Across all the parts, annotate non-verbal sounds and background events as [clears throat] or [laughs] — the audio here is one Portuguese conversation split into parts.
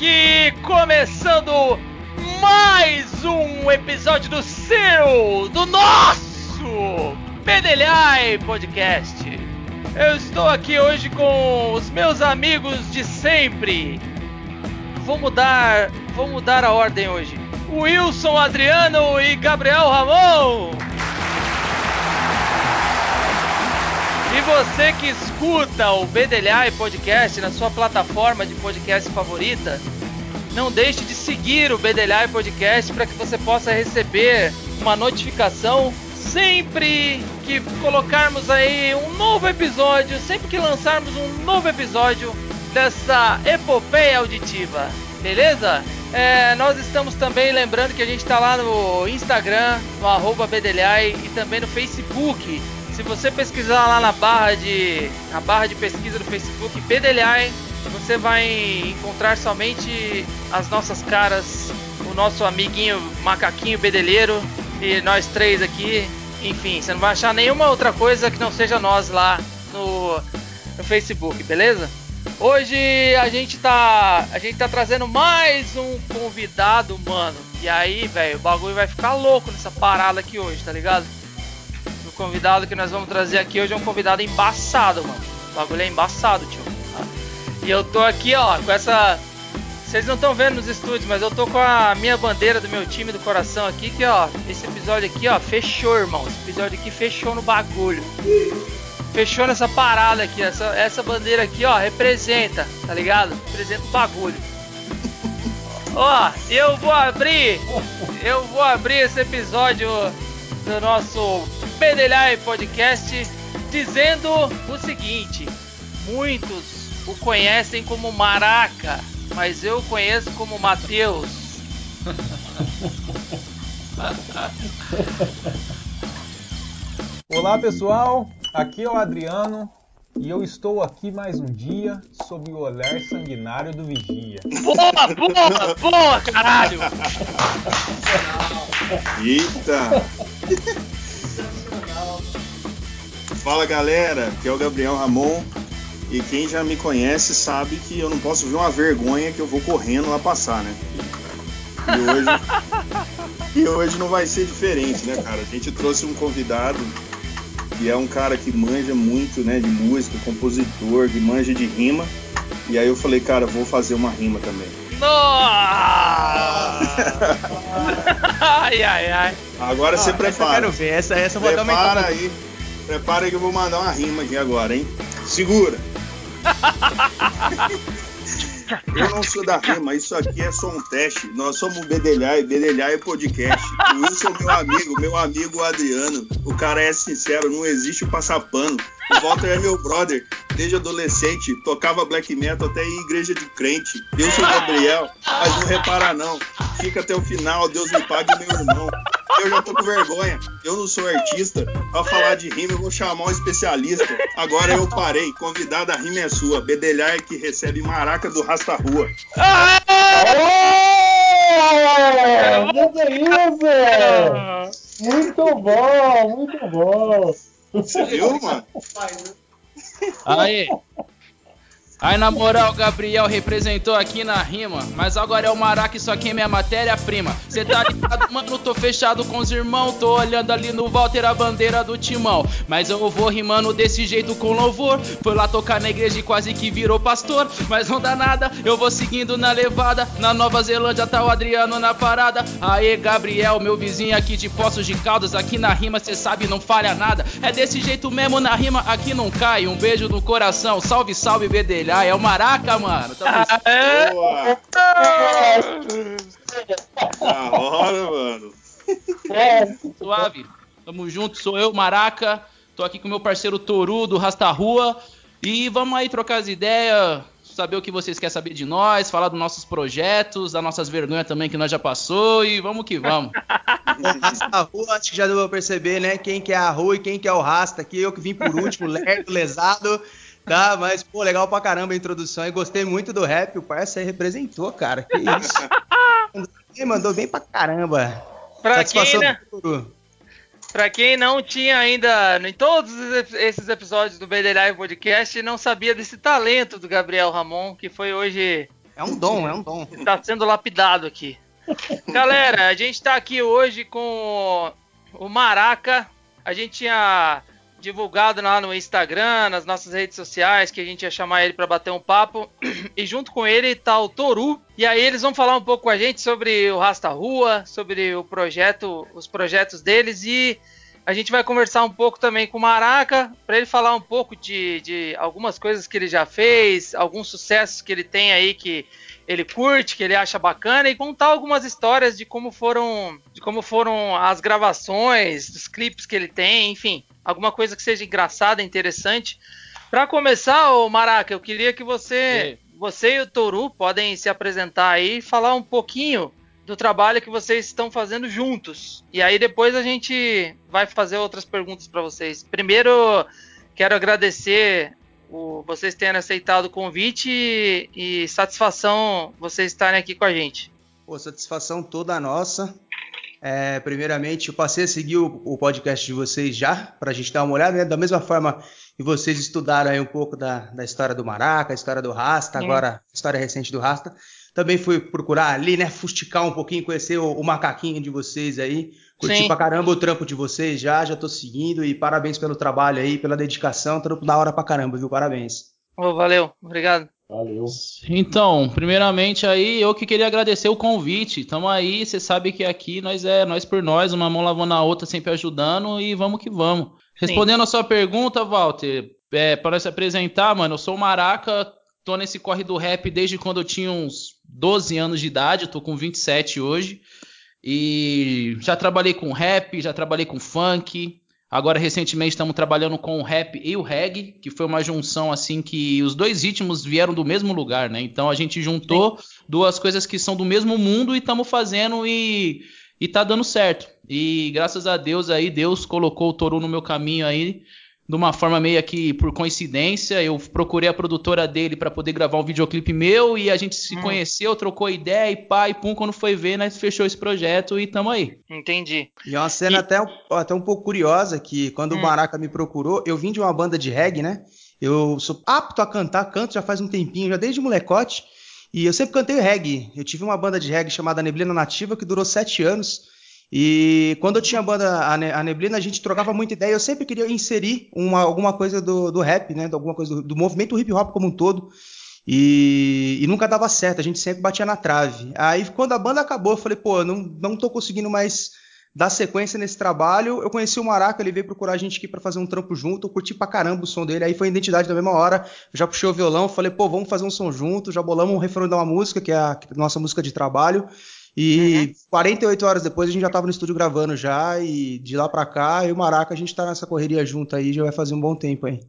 aqui, começando mais um episódio do seu, do nosso Pedelhai Podcast. Eu estou aqui hoje com os meus amigos de sempre. Vou mudar, vou mudar a ordem hoje. Wilson Adriano e Gabriel Ramon. E você que escuta o Bedelhai Podcast na sua plataforma de podcast favorita, não deixe de seguir o Bedelhai Podcast para que você possa receber uma notificação sempre que colocarmos aí um novo episódio, sempre que lançarmos um novo episódio dessa epopeia auditiva, beleza? É, nós estamos também lembrando que a gente está lá no Instagram, no arroba Bedelhai e também no Facebook se você pesquisar lá na barra de na barra de pesquisa do Facebook Bedelhai, você vai encontrar somente as nossas caras, o nosso amiguinho macaquinho bedelheiro e nós três aqui. Enfim, você não vai achar nenhuma outra coisa que não seja nós lá no, no Facebook, beleza? Hoje a gente tá a gente tá trazendo mais um convidado, mano. E aí, velho, o bagulho vai ficar louco nessa parada aqui hoje, tá ligado? Convidado que nós vamos trazer aqui hoje é um convidado embaçado, mano. O bagulho é embaçado, tio. E eu tô aqui, ó, com essa. Vocês não estão vendo nos estúdios, mas eu tô com a minha bandeira do meu time do coração aqui, que ó, esse episódio aqui, ó, fechou, irmão. Esse episódio aqui fechou no bagulho. Fechou nessa parada aqui, essa, essa bandeira aqui, ó, representa, tá ligado? Representa o bagulho. Ó, eu vou abrir, eu vou abrir esse episódio do nosso Pedelhai Podcast dizendo o seguinte: muitos o conhecem como Maraca, mas eu conheço como Mateus. Olá pessoal, aqui é o Adriano e eu estou aqui mais um dia sob o olhar sanguinário do Vigia. Boa, boa, boa, caralho! Eita! Fala galera, que é o Gabriel Ramon. E quem já me conhece sabe que eu não posso ver uma vergonha que eu vou correndo lá passar, né? E hoje, e hoje não vai ser diferente, né, cara? A gente trouxe um convidado que é um cara que manja muito, né, de música, compositor, que manja de rima. E aí eu falei, cara, vou fazer uma rima também. Nossa! [laughs] ai, ai, ai. Agora você prepara. Eu quero ver, essa, essa eu vou Prepara aí. Prepara aí que eu vou mandar uma rima aqui agora, hein? Segura! [laughs] Eu não sou da rima, isso aqui é só um teste. Nós somos Bedelhai, Bedelhai Podcast. O Wilson meu amigo, meu amigo Adriano. O cara é sincero, não existe passapano. O Walter é meu brother. Desde adolescente, tocava black metal até em igreja de crente. Eu sou Gabriel, mas não repara não. Fica até o final, Deus me pague meu irmão. Eu já tô com vergonha. Eu não sou artista. Pra falar de rima, eu vou chamar um especialista. Agora eu parei. Convidada, a rima é sua. Bedelhar que recebe maraca do Rasta Rua. É, isso! Muito bom, muito bom! Você viu, mano? [laughs] Aí. Aí, na moral, Gabriel representou aqui na rima. Mas agora é o Maraca, isso aqui é minha matéria-prima. Cê tá ligado, [laughs] mano? Tô fechado com os irmãos. Tô olhando ali no Walter a bandeira do timão. Mas eu vou rimando desse jeito com louvor. Foi lá tocar na igreja e quase que virou pastor. Mas não dá nada, eu vou seguindo na levada. Na Nova Zelândia tá o Adriano na parada. Aê, Gabriel, meu vizinho aqui de Poços de Caldas. Aqui na rima, cê sabe, não falha nada. É desse jeito mesmo na rima, aqui não cai. Um beijo no coração. Salve, salve, bedelha. É o Maraca, mano. Tamo Boa! Da hora, mano. suave. Tamo junto, sou eu, Maraca. Tô aqui com meu parceiro Toru do Rasta Rua. E vamos aí trocar as ideias, saber o que vocês querem saber de nós, falar dos nossos projetos, das nossas vergonhas também que nós já passou e vamos que vamos. [laughs] A rua, acho que já deu pra perceber, né? Quem que é a rua e quem que é o rasta aqui. Eu que vim por último, lerdo, lesado. Tá, mas, pô, legal pra caramba a introdução e gostei muito do rap. O parça representou, cara. Que isso. [laughs] Ele mandou bem pra caramba. Pra quem, né? do. Pra quem não tinha ainda, em todos esses episódios do BD Live Podcast, não sabia desse talento do Gabriel Ramon, que foi hoje É um dom, é um dom. Tá sendo lapidado aqui. [laughs] Galera, a gente tá aqui hoje com o Maraca. A gente tinha divulgado lá no Instagram, nas nossas redes sociais, que a gente ia chamar ele para bater um papo. [clears throat] E junto com ele tá o Toru. E aí eles vão falar um pouco com a gente sobre o Rasta Rua, sobre o projeto, os projetos deles e a gente vai conversar um pouco também com o Maraca, para ele falar um pouco de, de algumas coisas que ele já fez, alguns sucessos que ele tem aí que ele curte, que ele acha bacana e contar algumas histórias de como foram, de como foram as gravações, dos clipes que ele tem, enfim, alguma coisa que seja engraçada, interessante. Para começar, o Maraca, eu queria que você, você e o Toru podem se apresentar aí e falar um pouquinho do trabalho que vocês estão fazendo juntos. E aí depois a gente vai fazer outras perguntas para vocês. Primeiro, quero agradecer o, vocês terem aceitado o convite e, e satisfação vocês estarem aqui com a gente. Pô, satisfação toda nossa. É, primeiramente, eu passei a seguir o, o podcast de vocês já, para a gente dar uma olhada, né? Da mesma forma que vocês estudaram aí um pouco da, da história do Maraca, a história do Rasta, agora a história recente do Rasta. Também fui procurar ali, né? Fusticar um pouquinho, conhecer o, o macaquinho de vocês aí. Curti Sim. pra caramba o trampo de vocês já, já tô seguindo e parabéns pelo trabalho aí, pela dedicação, trampo da hora pra caramba, viu? Parabéns. Oh, valeu, obrigado. Valeu. Então, primeiramente aí, eu que queria agradecer o convite. Tamo aí, você sabe que aqui nós é nós por nós, uma mão lavando a outra, sempre ajudando e vamos que vamos. Respondendo a sua pergunta, Walter, é, para se apresentar, mano, eu sou o Maraca, tô nesse corre do rap desde quando eu tinha uns 12 anos de idade, eu tô com 27 hoje. E já trabalhei com rap, já trabalhei com funk. Agora, recentemente, estamos trabalhando com o rap e o reggae, que foi uma junção assim que os dois ritmos vieram do mesmo lugar, né? Então a gente juntou duas coisas que são do mesmo mundo e estamos fazendo e, e tá dando certo. E graças a Deus aí, Deus colocou o Toru no meu caminho aí de uma forma meio que por coincidência, eu procurei a produtora dele para poder gravar um videoclipe meu e a gente se Hum. conheceu, trocou ideia e pá, e pum, quando foi ver, nós fechou esse projeto e tamo aí. Entendi. E é uma cena E- até, um- até um pouco curiosa, que quando Hum. o Maraca me procurou, eu vim de uma banda de reggae, né? Eu sou apto a cantar, canto já faz um tempinho, já desde molecote, e eu sempre cantei reggae. Eu tive uma banda de reggae chamada Neblina Nativa, que durou sete anos, e quando eu tinha a banda, a, Ne- a Neblina, a gente trocava muita ideia, eu sempre queria inserir uma- alguma coisa do, do rap, né? Alguma coisa do, do movimento hip hop como um todo. E, e nunca dava certo, a gente sempre batia na trave. Aí quando a banda acabou, eu falei, pô, não, não tô conseguindo mais dar sequência nesse trabalho. Eu conheci o Maraca, ele veio procurar a gente aqui pra fazer um trampo junto, eu curti pra caramba o som dele, aí foi a identidade da mesma hora. Eu já puxei o violão, falei, pô, vamos fazer um som junto, já bolamos um refrão de uma música, que é a que é a nossa música de trabalho. E 48 horas depois a gente já tava no estúdio gravando já, e de lá pra cá, eu e o Maraca, a gente tá nessa correria junto aí, já vai fazer um bom tempo aí.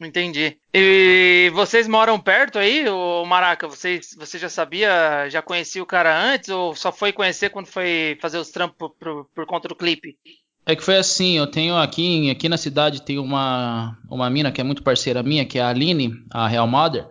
Entendi. E vocês moram perto aí, o Maraca? Vocês, você já sabia, já conhecia o cara antes ou só foi conhecer quando foi fazer os trampos por, por- por conta do clipe? É que foi assim, eu tenho aqui, aqui na cidade tem uma, uma mina que é muito parceira minha, que é a Aline, a Real Mother,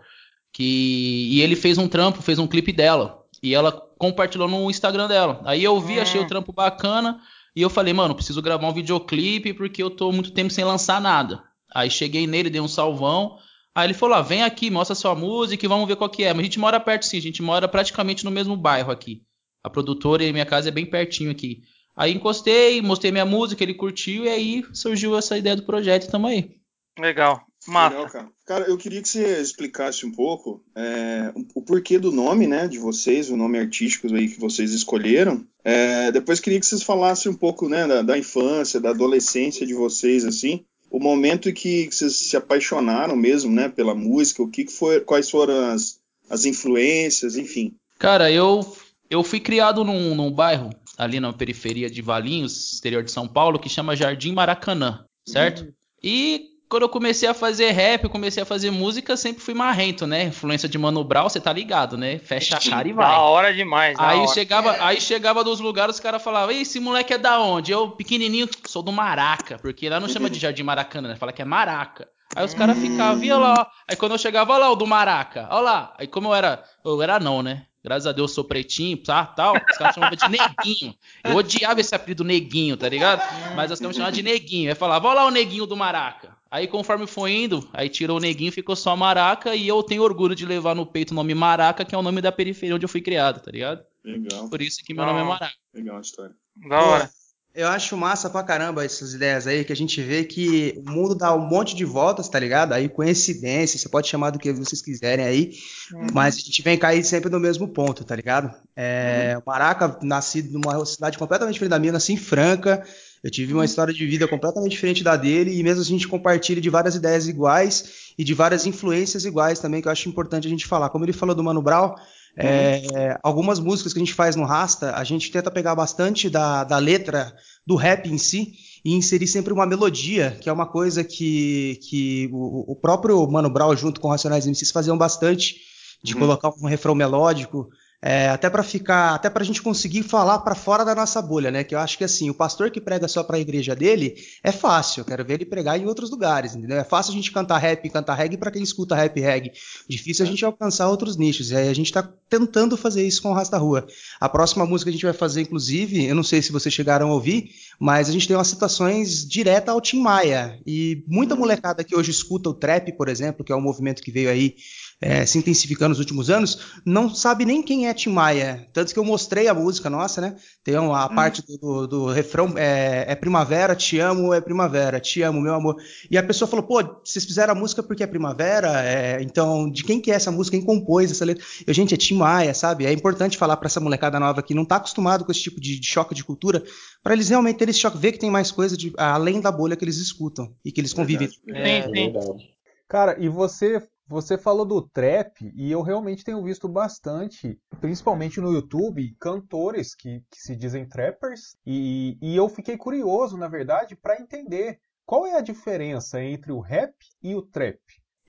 que e ele fez um trampo, fez um clipe dela, e ela compartilhou no Instagram dela. Aí eu vi, Hum. achei o trampo bacana, e eu falei, mano, preciso gravar um videoclipe porque eu tô muito tempo sem lançar nada. Aí cheguei nele, dei um salvão, aí ele falou, ah, vem aqui, mostra sua música e vamos ver qual que é. Mas a gente mora perto sim, a gente mora praticamente no mesmo bairro aqui. A produtora e minha casa é bem pertinho aqui. Aí encostei, mostrei minha música, ele curtiu e aí surgiu essa ideia do projeto e tamo aí. Legal. Mata. Legal, cara. Cara, eu queria que você explicasse um pouco é, o porquê do nome, né, de vocês, o nome artístico aí que vocês escolheram. É, depois queria que vocês falassem um pouco, né, da, da infância, da adolescência de vocês, assim, o momento que, que vocês se apaixonaram mesmo, né, pela música, o que, que foi, quais foram as, as influências, enfim. Cara, eu, eu fui criado num, num bairro ali na periferia de Valinhos, exterior de São Paulo, que chama Jardim Maracanã, certo? E quando eu comecei a fazer rap, eu comecei a fazer música, sempre fui marrento, né? Influência de Mano Brown, você tá ligado, né? Fecha a cara e vai. Da hora demais. da Aí hora. chegava, aí chegava dos lugares, os caras falavam, Ei, esse moleque é da onde? Eu, pequenininho, sou do Maraca, porque lá não chama de Jardim Maracanã, né? Fala que é Maraca. Aí os caras ficavam, via lá, ó. Aí quando eu chegava, olha lá o do Maraca, olha lá. Aí como eu era, eu era não, né? Graças a Deus eu sou pretinho, tá, tal. Os caras chamavam de neguinho. Eu odiava esse apelido neguinho, tá ligado? Mas os caras me chamavam de neguinho. Aí falava, olha lá o neguinho do Maraca. Aí conforme foi indo, aí tirou o neguinho, ficou só Maraca, e eu tenho orgulho de levar no peito o nome Maraca, que é o nome da periferia onde eu fui criado, tá ligado? Legal. Por isso que meu nome é Maraca. Legal a história. Da hora. Eu acho massa pra caramba essas ideias aí, que a gente vê que o mundo dá um monte de voltas, tá ligado? Aí coincidência, você pode chamar do que vocês quiserem aí, Uhum. mas a gente vem cair sempre no mesmo ponto, tá ligado? É, O Maraca, nascido numa cidade completamente diferente da minha, nasci em Franca, eu tive uma história de vida completamente diferente da dele, e mesmo assim a gente compartilha de várias ideias iguais e de várias influências iguais também, que eu acho importante a gente falar. Como ele falou do Mano Brown, é, algumas músicas que a gente faz no Rasta, a gente tenta pegar bastante da, da letra do rap em si e inserir sempre uma melodia, que é uma coisa que, que o, o próprio Mano Brown junto com o Racionais MCs faziam bastante, de Uhum. colocar um refrão melódico, é, até para ficar, até para a gente conseguir falar para fora da nossa bolha, né? Que eu acho que assim, o pastor que prega só para a igreja dele é fácil. Eu quero ver ele pregar em outros lugares, entendeu? É fácil a gente cantar rap e cantar reggae para quem escuta rap e reggae. Difícil a gente alcançar outros nichos. E aí a gente está tentando fazer isso com o Rasta Rua. A próxima música que a gente vai fazer, inclusive, eu não sei se vocês chegaram a ouvir, mas a gente tem umas citações direta ao Tim Maia. E muita molecada que hoje escuta o trap, por exemplo, que é um movimento que veio aí é, se intensificando nos últimos anos, não sabe nem quem é Tim Maia. Tanto que eu mostrei a música nossa, né? Tem uma a parte do, do, do refrão, é, é primavera, te amo, é primavera, te amo, meu amor. E a pessoa falou, pô, vocês fizeram a música porque é primavera? É, então, de quem que é essa música? Quem compôs essa letra? Eu, gente, é Tim Maia, sabe? É importante falar para essa molecada nova que não tá acostumado com esse tipo de, de choque de cultura, para eles realmente terem esse choque, ver que tem mais coisa de, além da bolha que eles escutam e que eles convivem. Verdade, Sim, sim. verdade. Cara, e você você falou do trap e eu realmente tenho visto bastante, principalmente no YouTube, cantores que, que se dizem trappers e, e eu fiquei curioso, na verdade, para entender qual é a diferença entre o rap e o trap.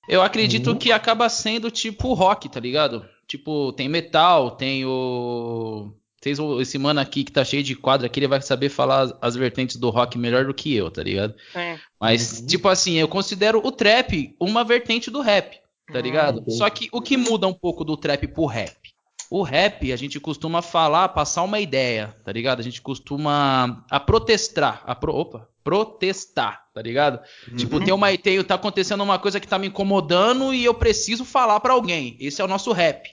Eu acredito que acaba sendo tipo rock, tá ligado? Tipo, tem metal, tem o. Vocês, esse mano aqui que tá cheio de quadro aqui, ele vai saber falar as, as vertentes do rock melhor do que eu, tá ligado? Sim. Mas, tipo assim, eu considero o trap uma vertente do rap, tá ligado? entendi. Só que o que muda um pouco do trap pro rap? O rap, a gente costuma falar, passar uma ideia, tá ligado? A gente costuma a protestar, a pro, opa, protestar, tá ligado? Tipo, tem uma tem, tá acontecendo uma coisa que tá me incomodando e eu preciso falar pra alguém. Esse é o nosso rap.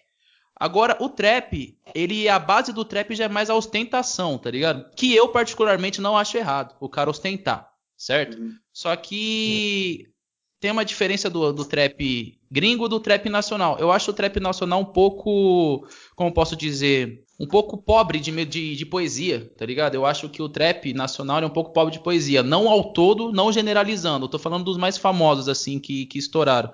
Agora, o trap, ele a base do trap já é mais a ostentação, tá ligado? Que eu particularmente não acho errado, o cara ostentar, certo? Uhum. Só que tem uma diferença do, do trap gringo do trap nacional. Eu acho o trap nacional um pouco, como posso dizer, um pouco pobre de, de, de poesia, tá ligado? Eu acho que o trap nacional é um pouco pobre de poesia. Não ao todo, não generalizando. Eu tô falando dos mais famosos, assim, que, que estouraram.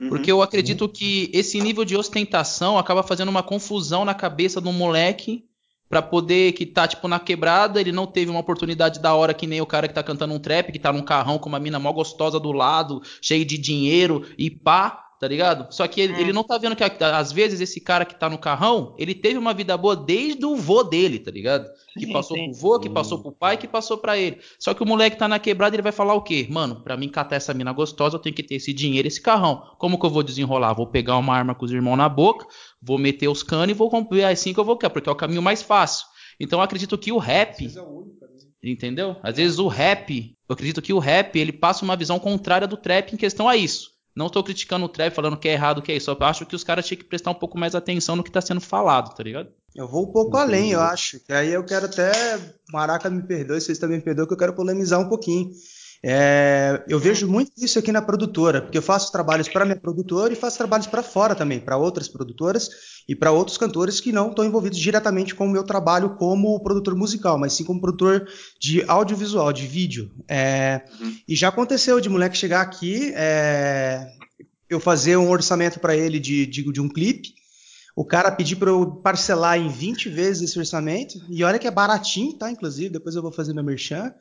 Uhum. Porque eu acredito que esse nível de ostentação acaba fazendo uma confusão na cabeça do moleque pra poder que tá tipo na quebrada, ele não teve uma oportunidade da hora que nem o cara que tá cantando um trap, que tá num carrão com uma mina mó gostosa do lado, cheio de dinheiro e pá, tá ligado? Só que ele, Hum. ele não tá vendo que às vezes esse cara que tá no carrão, ele teve uma vida boa desde o vô dele, tá ligado? Que Sim, passou sim. pro vô, que passou pro pai, que passou pra ele. Só que o moleque tá na quebrada, ele vai falar o quê? Mano, pra mim catar essa mina gostosa, eu tenho que ter esse dinheiro, esse carrão. Como que eu vou desenrolar? Vou pegar uma arma com os irmãos na boca, vou meter os canos e vou comprar é assim que eu vou querer, porque é o caminho mais fácil. Então eu acredito que o rap, entendeu? Às vezes o rap, eu acredito que o rap, ele passa uma visão contrária do trap em questão a isso. Não tô criticando o trap falando que é errado, que é isso. Eu acho que os caras tinham que prestar um pouco mais atenção no que tá sendo falado, tá ligado? Eu vou um pouco além, eu acho. Que aí eu quero até. Maraca me perdoe, vocês também me perdoem, que eu quero polemizar um pouquinho. É, eu vejo muito isso aqui na produtora, porque eu faço trabalhos para minha produtora e faço trabalhos para fora também, para outras produtoras e para outros cantores que não estão envolvidos diretamente com o meu trabalho como produtor musical, mas sim como produtor de audiovisual, de vídeo. É, E já aconteceu de moleque chegar aqui, é, eu fazer um orçamento para ele de, de, de um clipe. O cara pedir para eu parcelar em 20 vezes esse orçamento. E olha que é baratinho, tá? Inclusive, depois eu vou fazer meu merchan.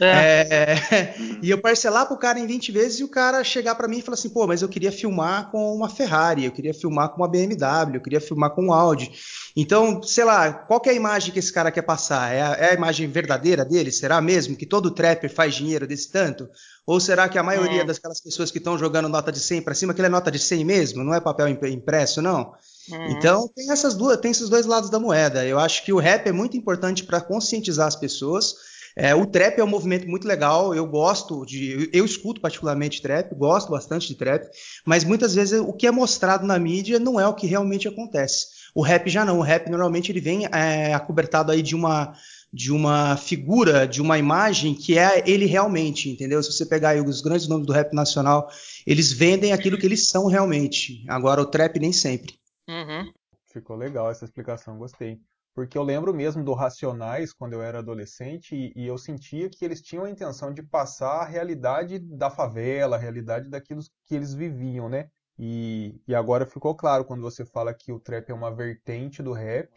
É. É, [laughs] e eu parcelar pro cara em 20 vezes e o cara chegar para mim e falar assim: pô, mas eu queria filmar com uma Ferrari, eu queria filmar com uma BMW, eu queria filmar com um Audi. Então, sei lá, qual é a imagem que esse cara quer passar? É a, é a imagem verdadeira dele? Será mesmo que todo trapper faz dinheiro desse tanto? Ou será que a maioria Hum. daquelas pessoas que estão jogando nota de 100 para cima, aquilo é nota de 100 mesmo? Não é papel imp- impresso, não? Uhum. Então tem essas duas, tem esses dois lados da moeda. Eu acho que o rap é muito importante para conscientizar as pessoas. É, o trap é um movimento muito legal, eu gosto de. Eu escuto particularmente trap, gosto bastante de trap, mas muitas vezes o que é mostrado na mídia não é o que realmente acontece. O rap já não, o rap normalmente ele vem é, acobertado aí de uma de uma figura, de uma imagem que é ele realmente, entendeu? Se você pegar aí os grandes nomes do rap nacional, eles vendem aquilo que eles são realmente. Agora o trap nem sempre. Uhum. Ficou legal essa explicação, gostei. Porque eu lembro mesmo do Racionais quando eu era adolescente e, e, eu sentia que eles tinham a intenção de passar a realidade da favela, a realidade daquilo que eles viviam, né? E, e agora ficou claro quando você fala que o trap é uma vertente do rap,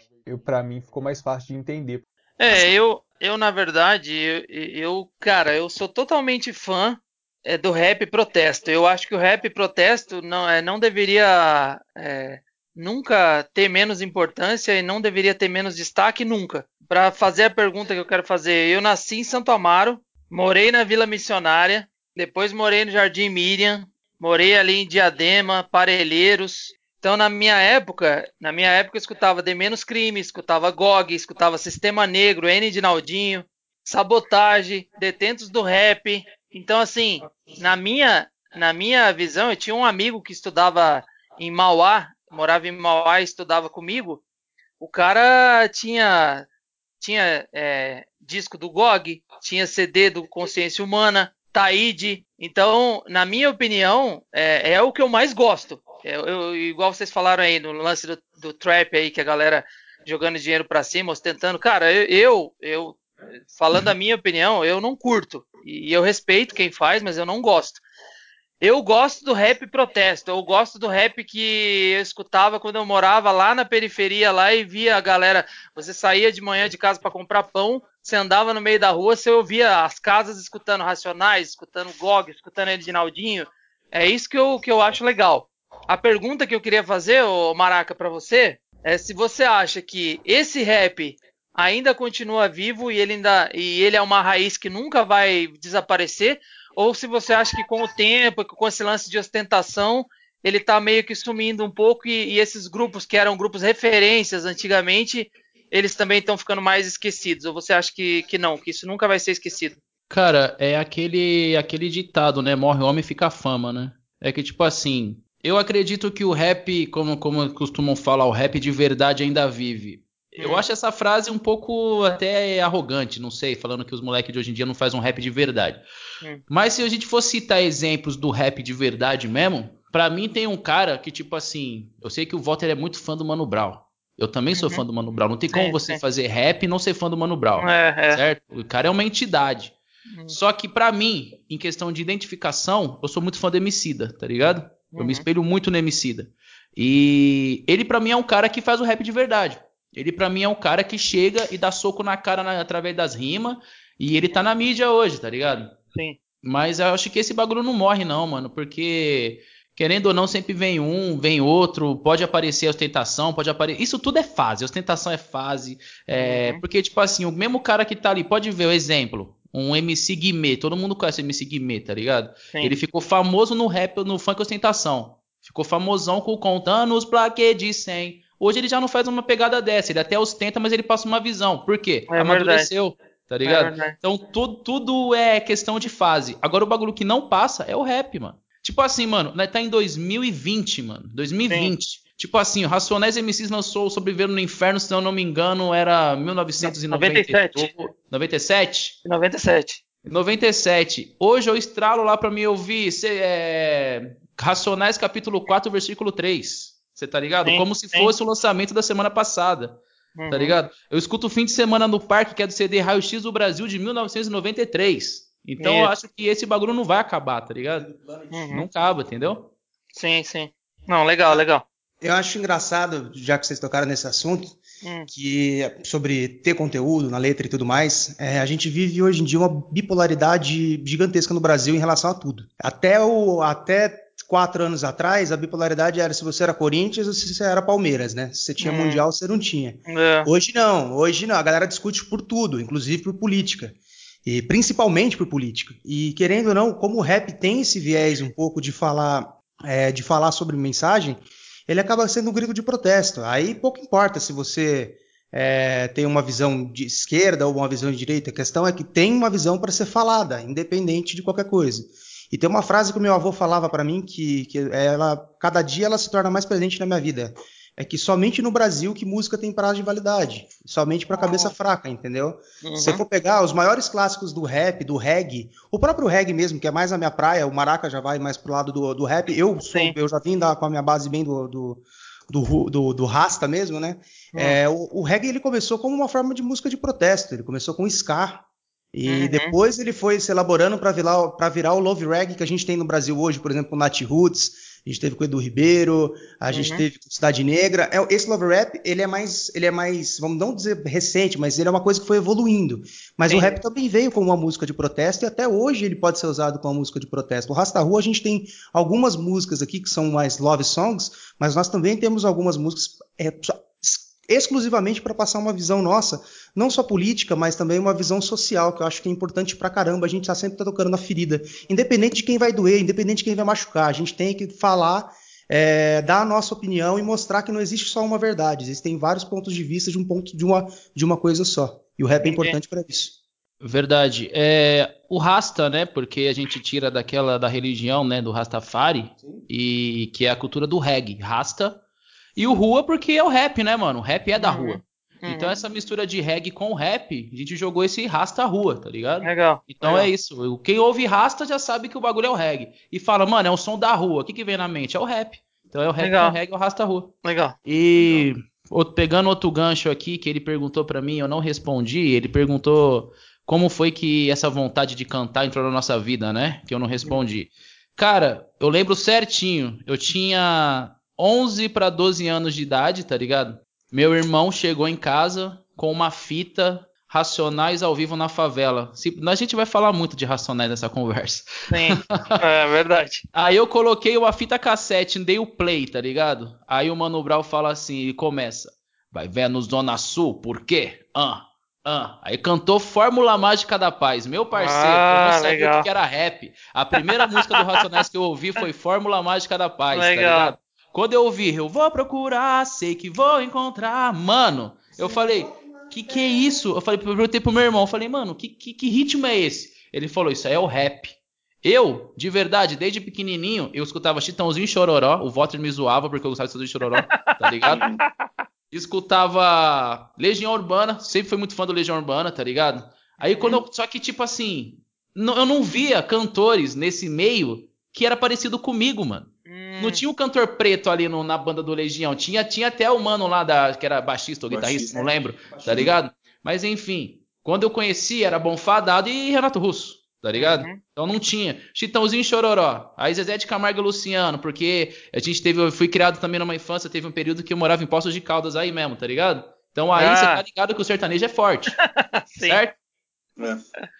para mim ficou mais fácil de entender. É, eu, eu na verdade, eu, eu cara, eu sou totalmente fã é, do rap protesto. Eu acho que o rap protesto não, é, não deveria é, nunca ter menos importância e não deveria ter menos destaque nunca. Para fazer a pergunta que eu quero fazer, eu nasci em Santo Amaro, morei na Vila Missionária, depois morei no Jardim Miriam, morei ali em Diadema, Parelheiros, então, na minha época, na minha época eu escutava De Menos Crime, escutava GOG, escutava Sistema Negro, N de Naldinho, Sabotagem, Detentos do Rap. Então, assim, na minha, na minha visão, eu tinha um amigo que estudava em Mauá, morava em Mauá e estudava comigo. O cara tinha, tinha é, disco do GOG, tinha CD do Consciência Humana, Taíde. Então, na minha opinião, é, é o que eu mais gosto. Eu, eu, igual vocês falaram aí no lance do, do, trap aí, que a galera jogando dinheiro para cima, ostentando. Cara, eu, eu, falando a minha opinião, eu não curto. E eu respeito quem faz, mas eu não gosto. Eu gosto do rap protesto. Eu gosto do rap que eu escutava quando eu morava lá na periferia lá e via a galera. Você saía de manhã de casa para comprar pão, você andava no meio da rua, você ouvia as casas escutando Racionais, escutando Gog, escutando Edinaldinho. É isso que eu, que eu acho legal. A pergunta que eu queria fazer, ô Maraca, para você é se você acha que esse rap ainda continua vivo e ele ainda e ele é uma raiz que nunca vai desaparecer, ou se você acha que com o tempo, com esse lance de ostentação, ele está meio que sumindo um pouco e, e, esses grupos que eram grupos referências antigamente, eles também estão ficando mais esquecidos? Ou você acha que, que não, que isso nunca vai ser esquecido? Cara, é aquele aquele ditado, né? Morre homem fica fama, né? É que tipo assim, eu acredito que o rap, como, como costumam falar, o rap de verdade ainda vive. Eu hum. acho essa frase um pouco até arrogante, não sei, falando que os moleques de hoje em dia não fazem um rap de verdade. Hum. Mas se a gente for citar exemplos do rap de verdade mesmo, para mim tem um cara que, tipo assim, eu sei que o Walter é muito fã do Mano Brown. Eu também sou uhum. fã do Mano Brown. Não tem como você é. fazer rap e não ser fã do Mano Brown. É, é. Certo? O cara é uma entidade. Uhum. Só que para mim, em questão de identificação, eu sou muito fã do Emicida, tá ligado? Eu me uhum. espelho muito no Emicida. E ele para mim é um cara que faz o rap de verdade. Ele para mim é um cara que chega e dá soco na cara na, através das rimas. E ele tá na mídia hoje, tá ligado? Sim. Mas eu acho que esse bagulho não morre, não, mano. Porque, querendo ou não, sempre vem um, vem outro. Pode aparecer a ostentação, pode aparecer. Isso tudo é fase. ostentação é fase. É... Uhum. Porque, tipo assim, o mesmo cara que tá ali, pode ver o exemplo um MC Guimê, todo mundo conhece o MC Guimê, tá ligado? Sim. Ele ficou famoso no rap, no funk ostentação. Ficou famosão com contando os plaquê de 100. Hoje ele já não faz uma pegada dessa, ele até ostenta, mas ele passa uma visão. Por quê? É Amadureceu, verdade. tá ligado? É então tudo, tudo é questão de fase. Agora o bagulho que não passa é o rap, mano. Tipo assim, mano, nós tá em 2020, mano. 2020. Sim. Tipo assim, o Racionais MCs lançou Sobreviver no Inferno, se eu não me engano, era 1997. 97? 97. 97. Hoje eu estralo lá pra me ouvir cê, é, Racionais capítulo 4, versículo 3. Você tá ligado? Sim, Como se sim. fosse o lançamento da semana passada. Tá uhum. Tá ligado? Eu escuto o fim de semana no parque, que é do CD Raio X do Brasil de 1993. Então Isso. eu acho que esse bagulho não vai acabar, tá ligado? Uhum. Não acaba, entendeu? Sim, sim. Não, legal, legal. Eu acho engraçado, já que vocês tocaram nesse assunto, hum. que sobre ter conteúdo na letra e tudo mais, é, a gente vive hoje em dia uma bipolaridade gigantesca no Brasil em relação a tudo. Até o até quatro anos atrás, a bipolaridade era se você era Corinthians ou se você era Palmeiras, né? Se você tinha hum. Mundial, você não tinha. É. Hoje não, hoje não. A galera discute por tudo, inclusive por política. E principalmente por política. E querendo ou não, como o rap tem esse viés um pouco de falar, é, de falar sobre mensagem, ele acaba sendo um grito de protesto. Aí pouco importa se você é, tem uma visão de esquerda ou uma visão de direita. A questão é que tem uma visão para ser falada, independente de qualquer coisa. E tem uma frase que o meu avô falava para mim que, que ela, cada dia ela se torna mais presente na minha vida. É que somente no Brasil que música tem prazo de validade. Somente para cabeça fraca, entendeu? Uhum. Se você for pegar os maiores clássicos do rap, do reggae, o próprio reggae mesmo, que é mais a minha praia, o maraca já vai mais pro lado do, do rap. Eu sou, eu já vim da, com a minha base bem do, do, do, do, do rasta mesmo, né? Uhum. É, o, o reggae ele começou como uma forma de música de protesto. Ele começou com ska, e uhum. depois ele foi se elaborando para virar, virar o Love Reggae que a gente tem no Brasil hoje, por exemplo, o Nat Roots, a gente teve com o Edu Ribeiro, a uhum. gente teve com Cidade Negra. É, esse Love Rap, ele é mais, ele é mais, vamos não dizer recente, mas ele é uma coisa que foi evoluindo. Mas Sim. o rap também veio como uma música de protesto e até hoje ele pode ser usado como uma música de protesto. O Rasta Rua a gente tem algumas músicas aqui que são mais love songs, mas nós também temos algumas músicas é, exclusivamente para passar uma visão nossa, não só política, mas também uma visão social, que eu acho que é importante pra caramba. A gente tá sempre tá tocando na ferida. Independente de quem vai doer, independente de quem vai machucar, a gente tem que falar, é, dar a nossa opinião e mostrar que não existe só uma verdade. Existem vários pontos de vista de um ponto de uma, de uma coisa só. E o rap é importante para isso. Verdade. É, o Rasta, né? Porque a gente tira daquela da religião, né? Do Rastafari, Sim. e que é a cultura do reggae. Rasta e o rua porque é o rap, né, mano? O rap é da uhum. rua. Uhum. Então essa mistura de reggae com rap, a gente jogou esse rasta rua, tá ligado? Legal. Então legal. é isso. Quem ouve rasta já sabe que o bagulho é o reggae. E fala, mano, é um som da rua. O que, que vem na mente? É o rap. Então é o rap legal. com o reggae, é o rasta rua. Legal. E legal. pegando outro gancho aqui que ele perguntou para mim, eu não respondi. Ele perguntou como foi que essa vontade de cantar entrou na nossa vida, né? Que eu não respondi. Cara, eu lembro certinho. Eu tinha 11 para 12 anos de idade, tá ligado? Meu irmão chegou em casa com uma fita Racionais ao vivo na favela. Se, a gente vai falar muito de Racionais nessa conversa. Sim, [laughs] é verdade. Aí eu coloquei uma fita cassete, dei o play, tá ligado? Aí o Mano Brown fala assim, e começa. Vai ver no Zona Sul, por quê? Ah, ah. Aí cantou Fórmula Mágica da Paz. Meu parceiro, ah, eu não sabia legal. que era rap. A primeira música do Racionais que eu ouvi foi Fórmula Mágica da Paz, tá legal. tá ligado? Quando eu ouvi, eu vou procurar, sei que vou encontrar. Mano, eu falei, que que é isso? Eu falei, perguntei pro meu irmão, eu falei, mano, que, que, que ritmo é esse? Ele falou, isso aí é o rap. Eu, de verdade, desde pequenininho, eu escutava Chitãozinho Chororó. O Walter me zoava porque eu gostava de Chitãozinho Chororó, tá ligado? [laughs] escutava Legião Urbana, sempre fui muito fã do Legião Urbana, tá ligado? Aí quando eu, só que tipo assim, eu não via cantores nesse meio que era parecido comigo, mano. Não tinha um cantor preto ali no, na banda do Legião. Tinha, tinha até o mano lá da, que era baixista ou guitarrista, não lembro, baixista. tá ligado? Mas enfim, quando eu conheci era Bonfadado e Renato Russo, tá ligado? Uhum. Então não tinha. Chitãozinho Chororó. Aí Zezé de Camargo e Luciano, porque a gente teve, eu fui criado também numa infância, teve um período que eu morava em Poços de Caldas aí mesmo, tá ligado? Então aí você ah. tá ligado que o sertanejo é forte, [laughs] certo? É.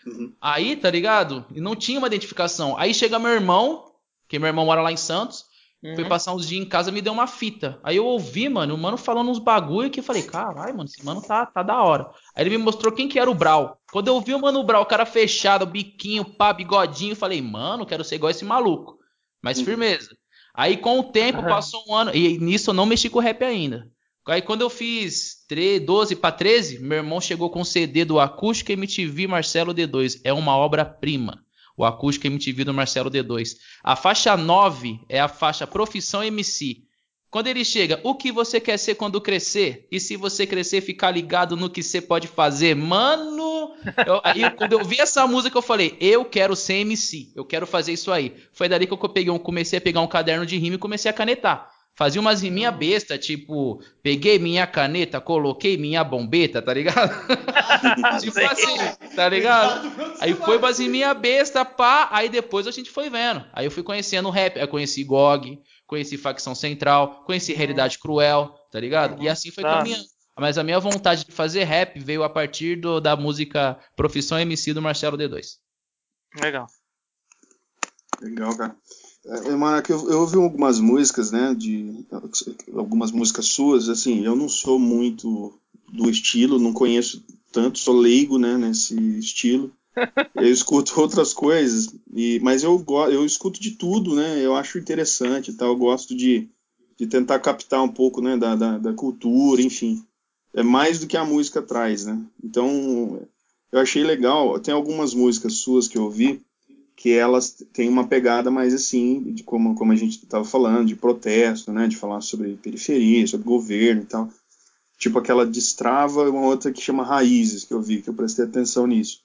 Uhum. Aí, tá ligado? E não tinha uma identificação. Aí chega meu irmão, que meu irmão mora lá em Santos, Uhum. Fui passar uns dias em casa, me deu uma fita. Aí eu ouvi, mano, o mano falando uns bagulho que eu falei, caralho, mano, esse mano tá, tá da hora. Aí ele me mostrou quem que era o Brau. Quando eu vi o mano Brau, o cara fechado, biquinho, pá, bigodinho, falei, mano, quero ser igual esse maluco. Mas uhum. firmeza. Aí com o tempo, uhum. passou um ano, e nisso eu não mexi com o rap ainda. Aí quando eu fiz 3, 12 para 13, meu irmão chegou com o CD do Acústica MTV Marcelo D2. É uma obra-prima o acústico MTV do Marcelo D2. A faixa 9 é a faixa Profissão MC. Quando ele chega, o que você quer ser quando crescer? E se você crescer, ficar ligado no que você pode fazer? Mano! Eu, aí, quando eu vi essa música, eu falei, eu quero ser MC, eu quero fazer isso aí. Foi dali que eu peguei um, comecei a pegar um caderno de rima e comecei a canetar. Fazia umas riminha besta, tipo, peguei minha caneta, coloquei minha bombeta, tá ligado? [laughs] tipo assim, tá ligado? Aí foi umas riminha besta, pá, aí depois a gente foi vendo. Aí eu fui conhecendo o rap, aí conheci GOG, conheci Facção Central, conheci Realidade Cruel, tá ligado? E assim foi caminhando. Mas a minha vontade de fazer rap veio a partir do, da música Profissão MC do Marcelo D2. Legal. Legal, cara. É, Maraca, eu, eu ouvi algumas músicas, né, de algumas músicas suas, assim, eu não sou muito do estilo, não conheço tanto, sou leigo, né, nesse estilo. [laughs] Eu escuto outras coisas, e, mas eu, eu escuto de tudo, né, eu acho interessante, tá, eu gosto de, de tentar captar um pouco, né, da, da, da cultura, enfim. é mais do que a música traz, né? Então, eu achei legal. Tem algumas músicas suas que eu ouvi que elas têm uma pegada mais assim, de como, como a gente estava falando, de protesto, né? De falar sobre periferia, sobre governo e tal. Tipo aquela Destrava, uma outra que chama Raízes, que eu vi, que eu prestei atenção nisso.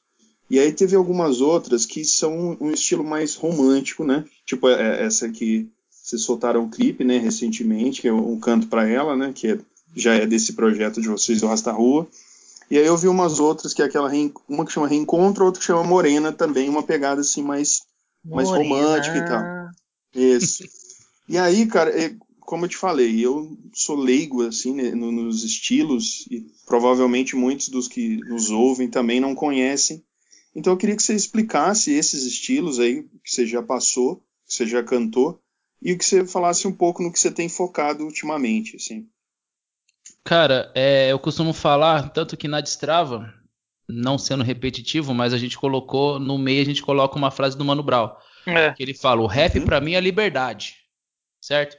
E aí teve algumas outras que são um estilo mais romântico, né? Tipo é, essa que vocês soltaram um clipe, né, recentemente, que é um canto para ela, né, que é, já é desse projeto de vocês do Rasta Rua. E aí eu vi umas outras, que é aquela, uma que chama Reencontro, outra que chama Morena também, uma pegada assim mais, mais romântica e tal. Isso. e aí, cara, é, como eu te falei, eu sou leigo assim né, nos estilos e provavelmente muitos dos que nos ouvem também não conhecem. Então eu queria que você explicasse esses estilos aí que você já passou, que você já cantou, e que você falasse um pouco no que você tem focado ultimamente, assim. Cara, é, eu costumo falar, tanto que na Destrava, não sendo repetitivo, mas a gente colocou, no meio a gente coloca uma frase do Mano Brown, é. que ele fala, o rap uhum. para mim é liberdade, certo?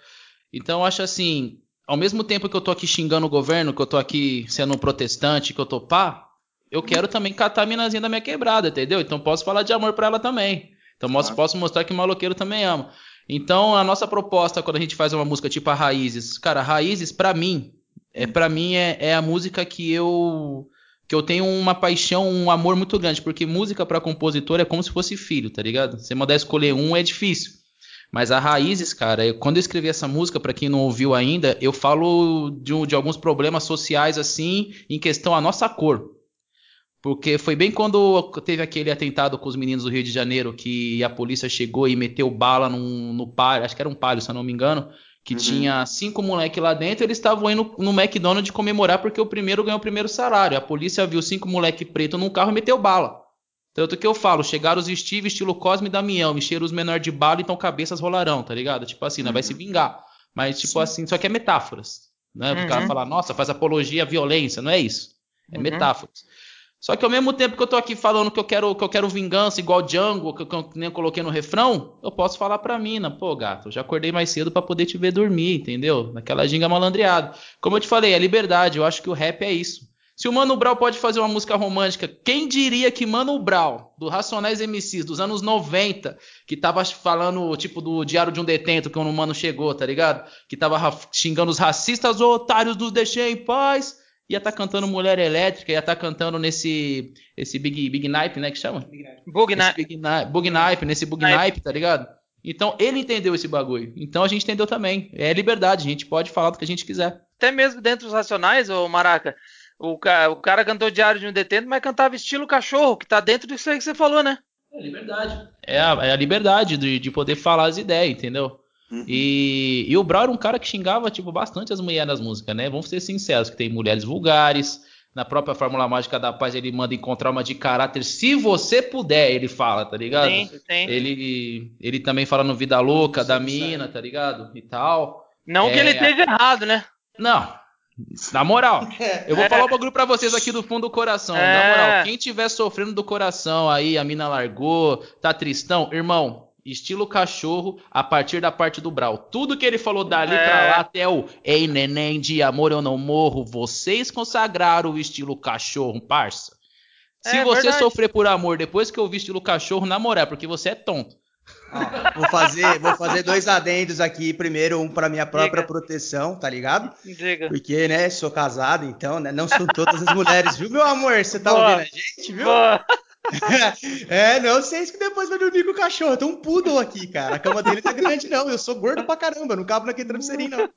Então eu acho assim, ao mesmo tempo que eu tô aqui xingando o governo, que eu tô aqui sendo um protestante, que eu tô pá, eu quero também catar a minazinha da minha quebrada, entendeu? Então posso falar de amor para ela também. Então posso, posso mostrar que o maloqueiro também ama. Então, a nossa proposta quando a gente faz uma música tipo a Raízes, cara, Raízes para mim, é para mim é, é, a música que eu que eu tenho uma paixão, um amor muito grande, porque música para compositor é como se fosse filho, tá ligado? Você mandar escolher um é difícil. Mas a Raízes, cara, eu, quando eu escrevi essa música, para quem não ouviu ainda, eu falo de, de alguns problemas sociais assim, em questão à nossa cor. Porque foi bem quando teve aquele atentado com os meninos do Rio de Janeiro que a polícia chegou e meteu bala num, no palio, acho que era um palio, se eu não me engano, que uhum. tinha cinco moleques lá dentro, eles estavam indo no McDonald's comemorar porque o primeiro ganhou o primeiro salário. A polícia viu cinco moleques pretos num carro e meteu bala. Tanto que eu falo, chegaram os Steve, estilo Cosme e Damião, encheram os menores de bala, então cabeças rolarão, tá ligado? Tipo assim, uhum. vai se vingar. Mas, tipo Sim. assim, só que é metáforas. Né? Uhum. O cara uhum. falar, nossa, faz apologia à violência, não é isso. É uhum. metáforas. Só que ao mesmo tempo que eu tô aqui falando que eu quero, que eu quero vingança igual Django, que eu, nem coloquei no refrão, eu posso falar pra mina, pô, gato, eu já acordei mais cedo para poder te ver dormir, entendeu? Naquela ginga malandreada. Como eu te falei, é liberdade, eu acho que o rap é isso. Se o Mano Brown pode fazer uma música romântica, quem diria que Mano Brown, do Racionais MCs, dos anos 90, que tava falando, tipo, do Diário de um Detento, que o Mano chegou, tá ligado? Que tava xingando os racistas, otários dos deixei em paz ia estar tá cantando Mulher Elétrica, ia estar tá cantando nesse esse Big Big Nipe, né, que chama? Bug Nipe. Bug Nipe, nesse Bug Nipe, tá ligado? Então ele entendeu esse bagulho. Então a gente entendeu também. É liberdade, a gente pode falar do que a gente quiser. Até mesmo dentro dos Racionais, ô Maraca, o cara, o cara cantou Diário de um Detento, mas cantava estilo cachorro, que tá dentro disso aí que você falou, né? É liberdade. É a, é a liberdade de, de poder falar as ideias, entendeu? Uhum. E, e, o Brau era um cara que xingava, tipo, bastante as mulheres nas músicas, né? Vamos ser sinceros, que tem mulheres vulgares. Na própria Fórmula Mágica da Paz, ele manda encontrar uma de caráter, se você puder, ele fala, tá ligado? Sim, sim. Ele, ele também fala no Vida Louca, da mina, tá ligado? E tal. Não é... que ele esteja errado, né? Não, na moral, [laughs] eu vou é. falar um bagulho pra vocês aqui do fundo do coração. É. Na moral, quem tiver sofrendo do coração aí, a mina largou, tá tristão, irmão, Estilo cachorro a partir da parte do Brau. Tudo que ele falou dali é. pra lá até o Ei neném, de amor eu não morro. Vocês consagraram o estilo cachorro, parça. Se é, você verdade. sofrer por amor depois que eu vi estilo cachorro, na moral, é porque você é tonto. vou fazer, vou fazer dois adendos aqui. Primeiro, um para minha própria Diga. proteção, tá ligado? Diga. Porque, né, sou casado, então, né, não são todas as mulheres, viu, meu amor? Você tá Boa. ouvindo a gente, viu? Boa. É, não sei se depois vai dormir com o cachorro. Tem um poodle aqui, cara. A cama dele tá grande, não. Eu sou gordo pra caramba, não cabo naquele travesseirinho, não.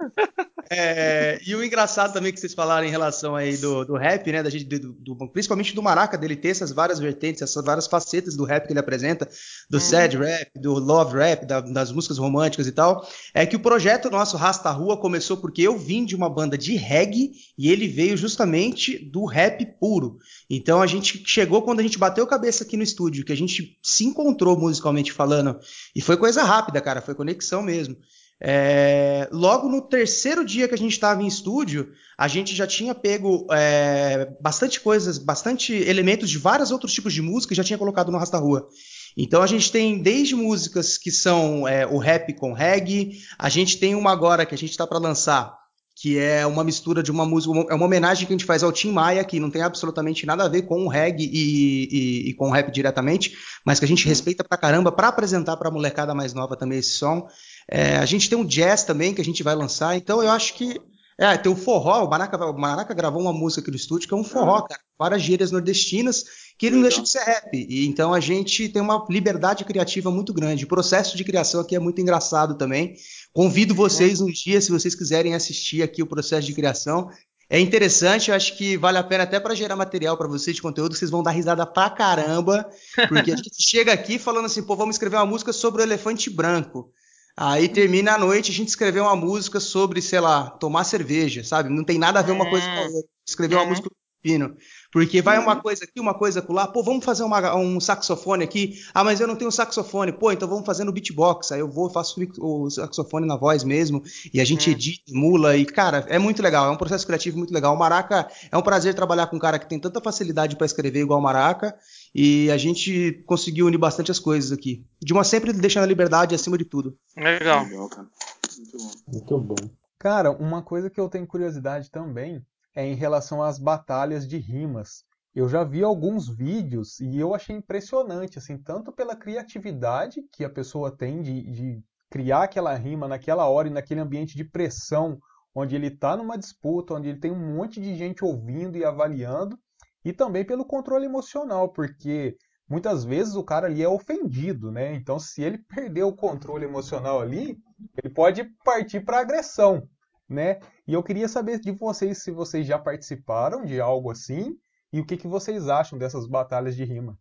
É, e o engraçado também que vocês falaram em relação aí do, do rap, né? Da gente, do, do, principalmente do Maraca, dele ter essas várias vertentes, essas várias facetas do rap que ele apresenta, do sad rap, do love rap, da, das músicas românticas e tal. É que o projeto nosso Rasta Rua começou porque eu vim de uma banda de reggae e ele veio justamente do rap puro. Então a gente chegou quando a gente bateu cabeça aqui no estúdio, que a gente se encontrou musicalmente falando. E foi coisa rápida, cara, foi conexão mesmo. É, logo no terceiro dia que a gente estava em estúdio, a gente já tinha pego é, bastante coisas, bastante elementos de vários outros tipos de música e já tinha colocado no Rasta Rua. Então a gente tem desde músicas que são é, o rap com reggae, a gente tem uma agora que a gente está para lançar, que é uma mistura de uma música, é uma homenagem que a gente faz ao Tim Maia, que não tem absolutamente nada a ver com o reggae e, e, e com o rap diretamente, mas que a gente uhum. respeita pra caramba para apresentar pra molecada mais nova também esse som. É, a gente tem um jazz também que a gente vai lançar, então eu acho que. É, tem o forró, o Maraca, o Maraca gravou uma música aqui no estúdio que é um forró, cara, várias gírias nordestinas, que ele não deixa de ser rap. E, então a gente tem uma liberdade criativa muito grande. O processo de criação aqui é muito engraçado também. Convido vocês um dia, se vocês quiserem assistir aqui o processo de criação. É interessante, eu acho que vale a pena até para gerar material para vocês de conteúdo, vocês vão dar risada pra caramba, porque a gente [laughs] chega aqui falando assim, pô, vamos escrever uma música sobre o elefante branco. Aí termina a noite, a gente escreveu uma música sobre, sei lá, tomar cerveja, sabe? Não tem nada a ver uma coisa com a outra. Escreveu uma uhum. música pino. Porque vai uma coisa aqui, uma coisa lá, pô, vamos fazer uma, um saxofone aqui. Ah, mas eu não tenho saxofone. Pô, então vamos fazer no beatbox. Aí eu vou, faço o saxofone na voz mesmo, e a gente hum. edita, emula, e, cara, é muito legal, é um processo criativo muito legal. O Maraca, é um prazer trabalhar com um cara que tem tanta facilidade para escrever igual o Maraca, e a gente conseguiu unir bastante as coisas aqui. De uma sempre deixando a liberdade acima de tudo. Legal. Legal, cara. Muito bom. Muito bom. Cara, uma coisa que eu tenho curiosidade também é em relação às batalhas de rimas. Eu já vi alguns vídeos e eu achei impressionante, assim, tanto pela criatividade que a pessoa tem de, de criar aquela rima naquela hora e naquele ambiente de pressão, onde ele está numa disputa, onde ele tem um monte de gente ouvindo e avaliando, e também pelo controle emocional, porque muitas vezes o cara ali é ofendido, né? Então, se ele [laughs] perder o controle emocional ali, ele pode partir para agressão né? E eu queria saber de vocês se vocês já participaram de algo assim e o que, que vocês acham dessas batalhas de rima.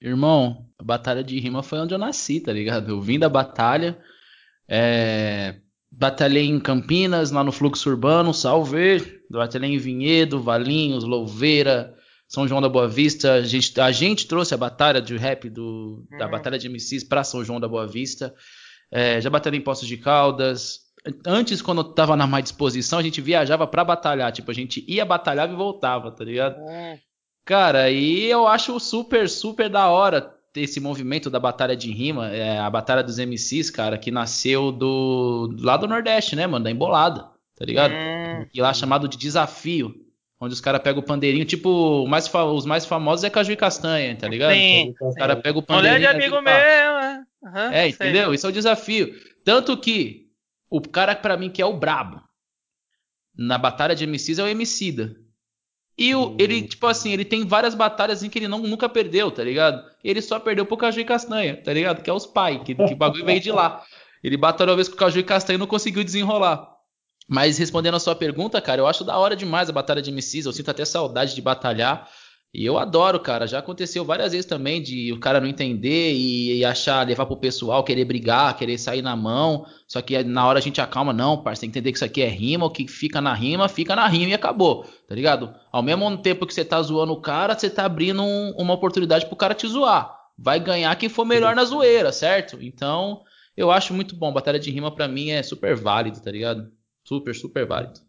Irmão, a batalha de rima foi onde eu nasci, tá ligado? Eu vim da batalha, é... batalhei em Campinas, lá no Fluxo Urbano, salve! Batalhei em Vinhedo, Valinhos, Louveira, São João da Boa Vista. A gente, a gente trouxe a batalha de rap do, da uhum. batalha de MCs para São João da Boa Vista. É, já batalhei em Poços de Caldas, Antes, quando eu tava na má disposição, a gente viajava para batalhar. Tipo, a gente ia batalhar e voltava, tá ligado? É. Cara, e eu acho super, super da hora esse movimento da batalha de rima, é, a batalha dos MCs, cara, que nasceu do lá do Nordeste, né, mano, da embolada, tá ligado? É. E lá chamado de desafio, onde os caras pegam o pandeirinho, tipo, mais os mais famosos é Caju e Castanha, tá ligado? Sim. O cara pega o pandeirinho. Mulher de amigo meu, é. Uhum, é, entendeu? Isso é o desafio. Tanto que o cara para mim que é o brabo na batalha de MCs é o Emicida. E o, uhum. ele, tipo assim, ele tem várias batalhas em que ele não, nunca perdeu, tá ligado? Ele só perdeu pro Caju e Castanha, tá ligado? Que é os pai, que, que o bagulho veio de lá. Ele batalhou uma vez com o Caju e Castanha e não conseguiu desenrolar. Mas respondendo a sua pergunta, cara, eu acho da hora demais a batalha de MCs. Eu sinto até saudade de batalhar. E eu adoro, cara. Já aconteceu várias vezes também de o cara não entender e, e, achar, levar pro pessoal, querer brigar, querer sair na mão. Só que na hora a gente acalma, não, parceiro, tem que entender que isso aqui é rima, o que fica na rima, fica na rima e acabou, tá ligado? Ao mesmo tempo que você tá zoando o cara, você tá abrindo um, uma oportunidade pro cara te zoar. Vai ganhar quem for melhor na zoeira, certo? Então, eu acho muito bom. Batalha de rima para mim é super válido, tá ligado? Super, super válido.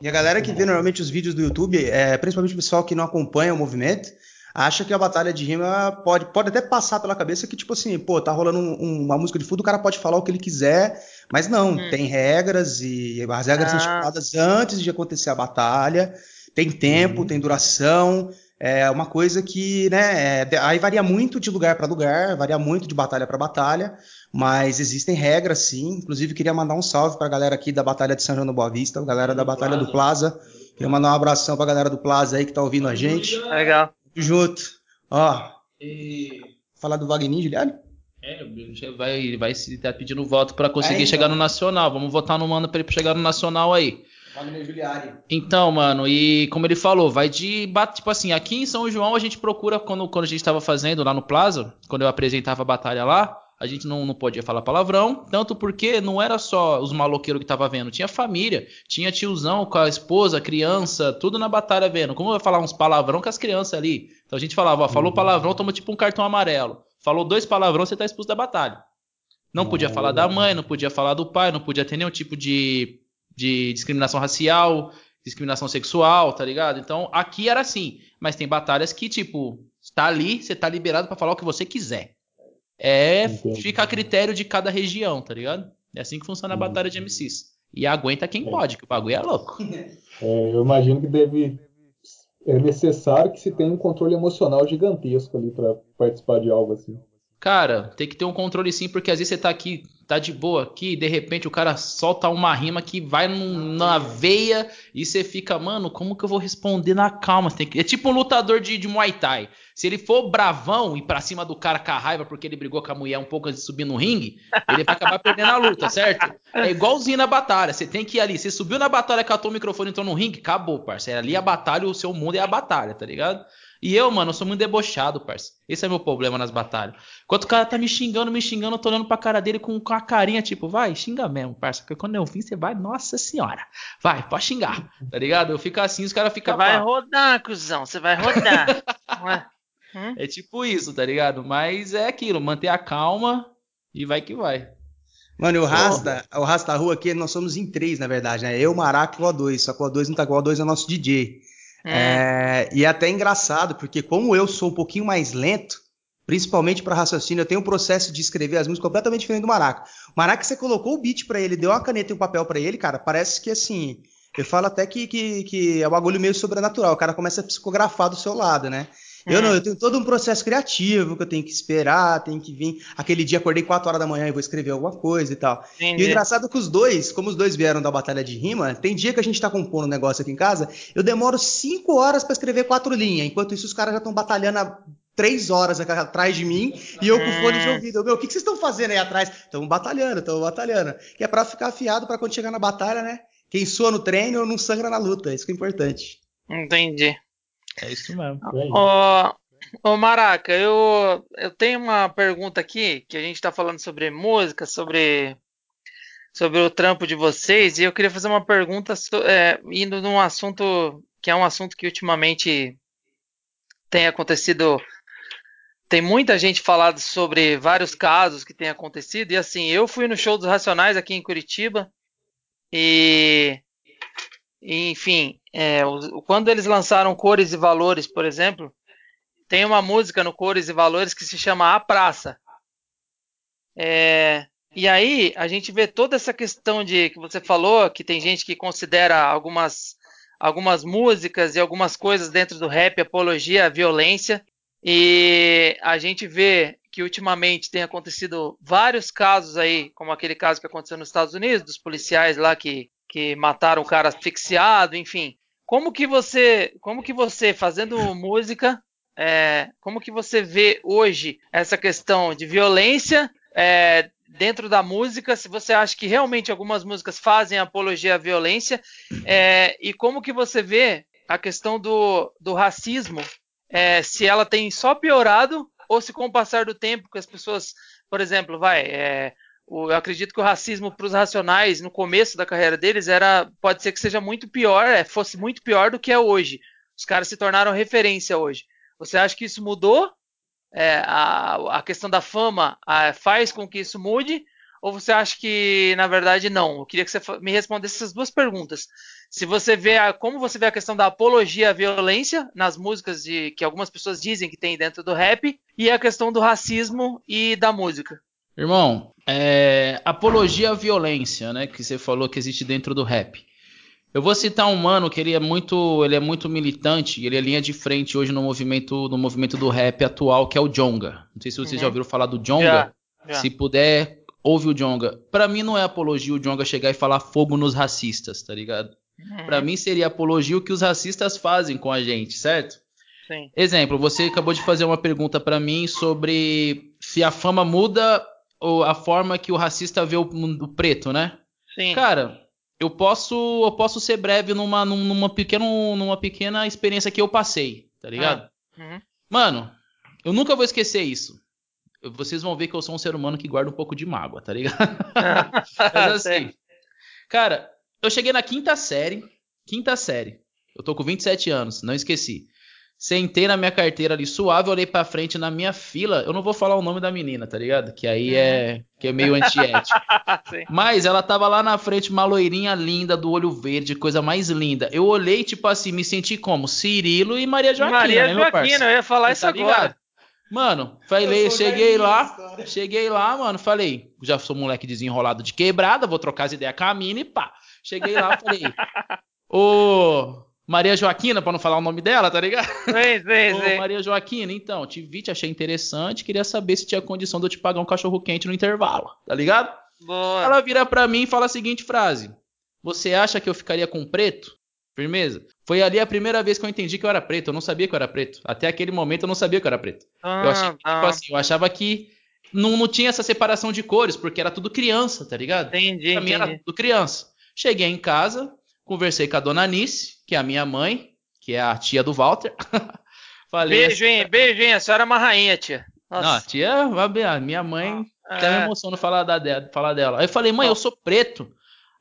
E a galera que vê normalmente os vídeos do YouTube, é, principalmente o pessoal que não acompanha o movimento, acha que a batalha de rima pode, pode até passar pela cabeça que, tipo assim, pô, tá rolando um, uma música de fundo, o cara pode falar o que ele quiser, mas não, hum. tem regras e as regras ah. são estipuladas antes de acontecer a batalha, tem tempo, hum. tem duração, é uma coisa que, né, é, aí varia muito de lugar para lugar, varia muito de batalha para batalha, mas existem regras sim. Inclusive, queria mandar um salve para a galera aqui da Batalha de São João do Boa Vista, a galera da Batalha do Plaza. Queria mandar um abração para a galera do Plaza aí que tá ouvindo a gente. Legal. Junto. Ó. E... Falar do Wagner, Juliano? É, vai, vai se tá pedindo voto para conseguir é, então. chegar no Nacional. Vamos votar no mano para ele chegar no Nacional aí. Wagner Giuliani. Então, mano, e como ele falou, vai de. Tipo assim, aqui em São João a gente procura, quando, quando a gente estava fazendo lá no Plaza, quando eu apresentava a batalha lá, a gente não, não podia falar palavrão, tanto porque não era só os maloqueiros que tava vendo, tinha família, tinha tiozão com a esposa, criança, tudo na batalha vendo. Como vai falar uns palavrão com as crianças ali? Então a gente falava, ó, falou uhum. palavrão, toma tipo um cartão amarelo. Falou dois palavrão, você tá expulso da batalha. Não podia falar da mãe, não podia falar do pai, não podia ter nenhum tipo de, de discriminação racial, discriminação sexual, tá ligado? Então aqui era assim, mas tem batalhas que, tipo, está ali, você tá liberado para falar o que você quiser. É, Entendi. fica a critério de cada região, tá ligado? É assim que funciona a batalha de MCs. E aguenta quem É. pode, que o bagulho é louco. [laughs] É, eu imagino que deve. É necessário que se tenha um controle emocional gigantesco ali pra participar de algo assim. Cara, tem que ter um controle sim, porque às vezes você tá aqui, tá de boa aqui, e de repente o cara solta uma rima que vai num- na veia e você fica, mano, como que eu vou responder na calma? Que- É tipo um lutador de, de Muay Thai. Se ele for bravão e pra cima do cara com a raiva porque ele brigou com a mulher um pouco antes de subir no ringue, ele vai acabar perdendo a luta, [laughs] certo? É igualzinho na batalha. Você tem que ir ali. Você subiu na batalha, catou o microfone e entrou no ringue, acabou, parceiro. Ali a batalha, o seu mundo é a batalha, tá ligado? E eu, mano, eu sou muito debochado, parceiro. Esse é meu problema nas batalhas. Enquanto o cara tá me xingando, me xingando, eu tô olhando pra cara dele com, com a carinha, tipo, vai, xinga mesmo, parça. Porque quando eu vim, você vai, nossa senhora. Vai, pode xingar, tá ligado? Eu fico assim, os caras Você ficam. vai pá. rodar, cuzão. Você vai rodar. [laughs] É tipo isso, tá ligado? Mas é aquilo, manter a calma e vai que vai. Mano, e o Rasta, o Rasta Rua aqui, nós somos em três, na verdade, né? Eu, Maraca e o O2. Só que o O2 não tá com o O2 é o nosso DJ. Hum. É, e é até engraçado, porque como eu sou um pouquinho mais lento, principalmente para raciocínio, eu tenho um processo de escrever as músicas completamente diferente do Maraca. O Maraca, você colocou o beat pra ele, deu uma caneta e um papel pra ele, cara, parece que assim. Eu falo até que, que, que é um bagulho meio sobrenatural. O cara começa a psicografar do seu lado, né? Eu Hum. não, eu tenho todo um processo criativo que eu tenho que esperar, tenho que vir. Aquele dia acordei 4 horas da manhã e vou escrever alguma coisa e tal. E o Entendi. engraçado é que os dois, como os dois vieram da batalha de rima, tem dia que a gente tá compondo um negócio aqui em casa, eu demoro cinco horas pra escrever quatro linhas, enquanto isso os caras já estão batalhando há três horas atrás de mim e eu com fone de ouvido. Eu, Meu, o que, que vocês estão fazendo aí atrás? Estamos batalhando, estamos batalhando. Que é pra ficar afiado pra quando chegar na batalha, né? Quem sua no treino não sangra na luta, isso que é importante. Entendi. É isso mesmo. Ô, Maraca, eu, eu tenho uma pergunta aqui, que a gente tá falando sobre música, sobre, sobre o trampo de vocês, e eu queria fazer uma pergunta é, indo num assunto que é um assunto que ultimamente tem acontecido. Tem muita gente falado sobre vários casos que têm acontecido, e assim, eu fui no show dos Racionais aqui em Curitiba, e, enfim, é, quando eles lançaram Cores e Valores, por exemplo, tem uma música no Cores e Valores que se chama A Praça. É, e aí a gente vê toda essa questão de que você falou, que tem gente que considera algumas, algumas músicas e algumas coisas dentro do rap apologia à violência. E a gente vê que ultimamente tem acontecido vários casos aí, como aquele caso que aconteceu nos Estados Unidos, dos policiais lá que, que mataram o cara asfixiado, enfim. Como que você, como que você fazendo [coughs] música, é, como que você vê hoje essa questão de violência é, dentro da música? Se você acha que realmente algumas músicas fazem apologia à violência é, e como que você vê a questão do, do racismo? é, se ela tem só piorado ou se com o passar do tempo que as pessoas, por exemplo, vai, é, eu acredito que o racismo para os racionais no começo da carreira deles era, pode ser que seja muito pior, é, fosse muito pior do que é hoje. Os caras se tornaram referência hoje. Você acha que isso mudou? É, a, a questão da fama ah, faz com que isso mude? Ou você acha que, na verdade, não? Eu queria que você me respondesse essas duas perguntas. Se você vê a, como você vê a questão da apologia à violência nas músicas de, que algumas pessoas dizem que tem dentro do rap, e a questão do racismo e da música. Irmão, é, apologia à violência, né? Que você falou que existe dentro do rap. Eu vou citar um mano que ele é muito, ele é muito militante, ele é linha de frente hoje no movimento, no movimento do rap atual, que é o Jonga. Não sei se vocês Uhum. já ouviram falar do Jonga. Já, já. Se puder, ouve o Jonga. Pra mim não é apologia o Jonga chegar e falar fogo nos racistas, tá ligado? Uhum, Pra mim seria apologia o que os racistas fazem com a gente, certo? sim. Exemplo, você acabou de fazer uma pergunta pra mim sobre se a fama muda a forma que o racista vê o, o preto, né? Sim. Cara, eu posso eu posso ser breve numa, numa, pequeno, numa pequena experiência que eu passei, tá ligado? Uhum. Mano, eu nunca vou esquecer isso. Vocês vão ver que eu sou um ser humano que guarda um pouco de mágoa, tá ligado? [laughs] Mas assim, cara, eu cheguei na quinta série, quinta série. Eu tô com 27 anos, não esqueci. Sentei na minha carteira ali suave, olhei pra frente na minha fila. Eu não vou falar o nome da menina, tá ligado? Que aí é que é meio antiético. [laughs] Mas ela tava lá na frente, uma loirinha linda, do olho verde, coisa mais linda. Eu olhei, tipo assim, me senti como? Cirilo e Maria Joaquina, Maria né, meu Joaquina, parceiro? eu ia falar Você isso tá agora. ligado? Mano, falei, cheguei lá, cheguei lá, mano, falei, já sou moleque desenrolado de quebrada, vou trocar as ideias com a mina e pá. Cheguei lá, falei, ô Maria Joaquina, pra não falar o nome dela, tá ligado? Sim, sim, [laughs] Ô, sim. Maria Joaquina, então, te vi, te achei interessante, queria saber se tinha condição de eu te pagar um cachorro quente no intervalo, tá ligado? Boa. Ela vira pra mim e fala a seguinte frase: Você acha que eu ficaria com preto? Firmeza. Foi ali a primeira vez que eu entendi que eu era preto. Eu não sabia que eu era preto. Até aquele momento eu não sabia que eu era preto. eu, achei, Ah, que, tá. tipo assim, eu achava que não, não tinha essa separação de cores, porque era tudo criança, tá ligado? Entendi, Pra mim era entendi. tudo criança. Cheguei em casa, conversei com a dona Nice, que é a minha mãe, que é a tia do Walter. [laughs] Falei Beijo, hein? Beijo, hein? A senhora é uma rainha, tia. não, a Nossa. tia, a minha mãe, até me É. emociono falar, da, falar dela. Aí eu falei, mãe, eu sou preto.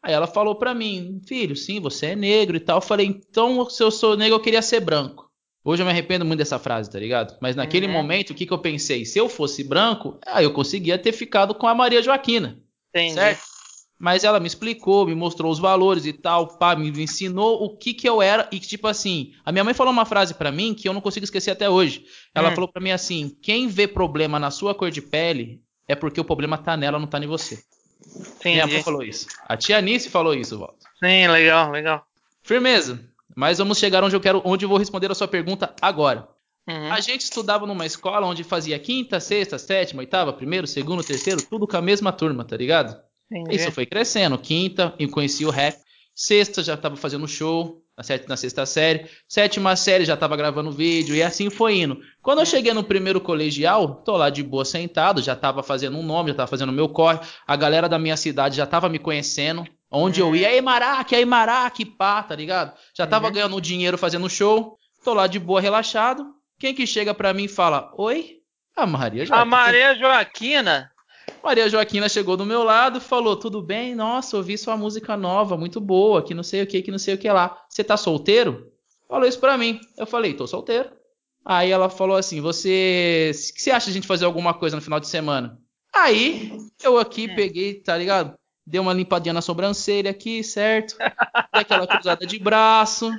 Aí ela falou pra mim, filho, sim, você é negro e tal. Eu falei, então se eu sou negro, eu queria ser branco. Hoje eu me arrependo muito dessa frase, tá ligado? Mas naquele Uhum. momento, o que, que eu pensei? Se eu fosse branco, aí eu conseguia ter ficado com a Maria Joaquina, Entendi. certo? Mas ela me explicou, me mostrou os valores e tal, pá, me ensinou o que que eu era e que, tipo assim, a minha mãe falou uma frase pra mim que eu não consigo esquecer até hoje. Ela Hum. falou pra mim assim: quem vê problema na sua cor de pele é porque o problema tá nela, não tá em você. Minha Entendi. mãe falou isso. A tia Anice falou isso, Walter. Sim, legal, legal. Firmeza. Mas vamos chegar onde eu quero, onde eu vou responder a sua pergunta agora. Uhum. A gente estudava numa escola onde fazia quinta, sexta, sétima, oitava, primeiro, segundo, terceiro, tudo com a mesma turma, tá ligado? Entendi. Isso foi crescendo. Quinta, eu conheci o rap. Sexta, já tava fazendo show. Na, na sexta série. Sétima série, já tava gravando vídeo. E assim foi indo. Quando eu cheguei no primeiro colegial, tô lá de boa sentado. Já tava fazendo um nome, já tava fazendo meu corre. A galera da minha cidade já tava me conhecendo. Onde eu ia, aí Maraque, aí Maraque, pá, tá ligado? Já tava Uhum. ganhando dinheiro fazendo show. Tô lá de boa, relaxado. Quem que chega pra mim e fala, oi? A Maria já A Maria Joaquina. Maria Joaquina chegou do meu lado, falou: Tudo bem? Nossa, ouvi sua música nova, muito boa, que não sei o que, que não sei o que lá. Você tá solteiro? Falou isso pra mim. Eu falei: Tô solteiro. Aí ela falou assim: Você. O que você acha de a gente fazer alguma coisa no final de semana? Aí eu aqui peguei, tá ligado? Dei uma limpadinha na sobrancelha aqui, certo? Dei aquela cruzada de braço.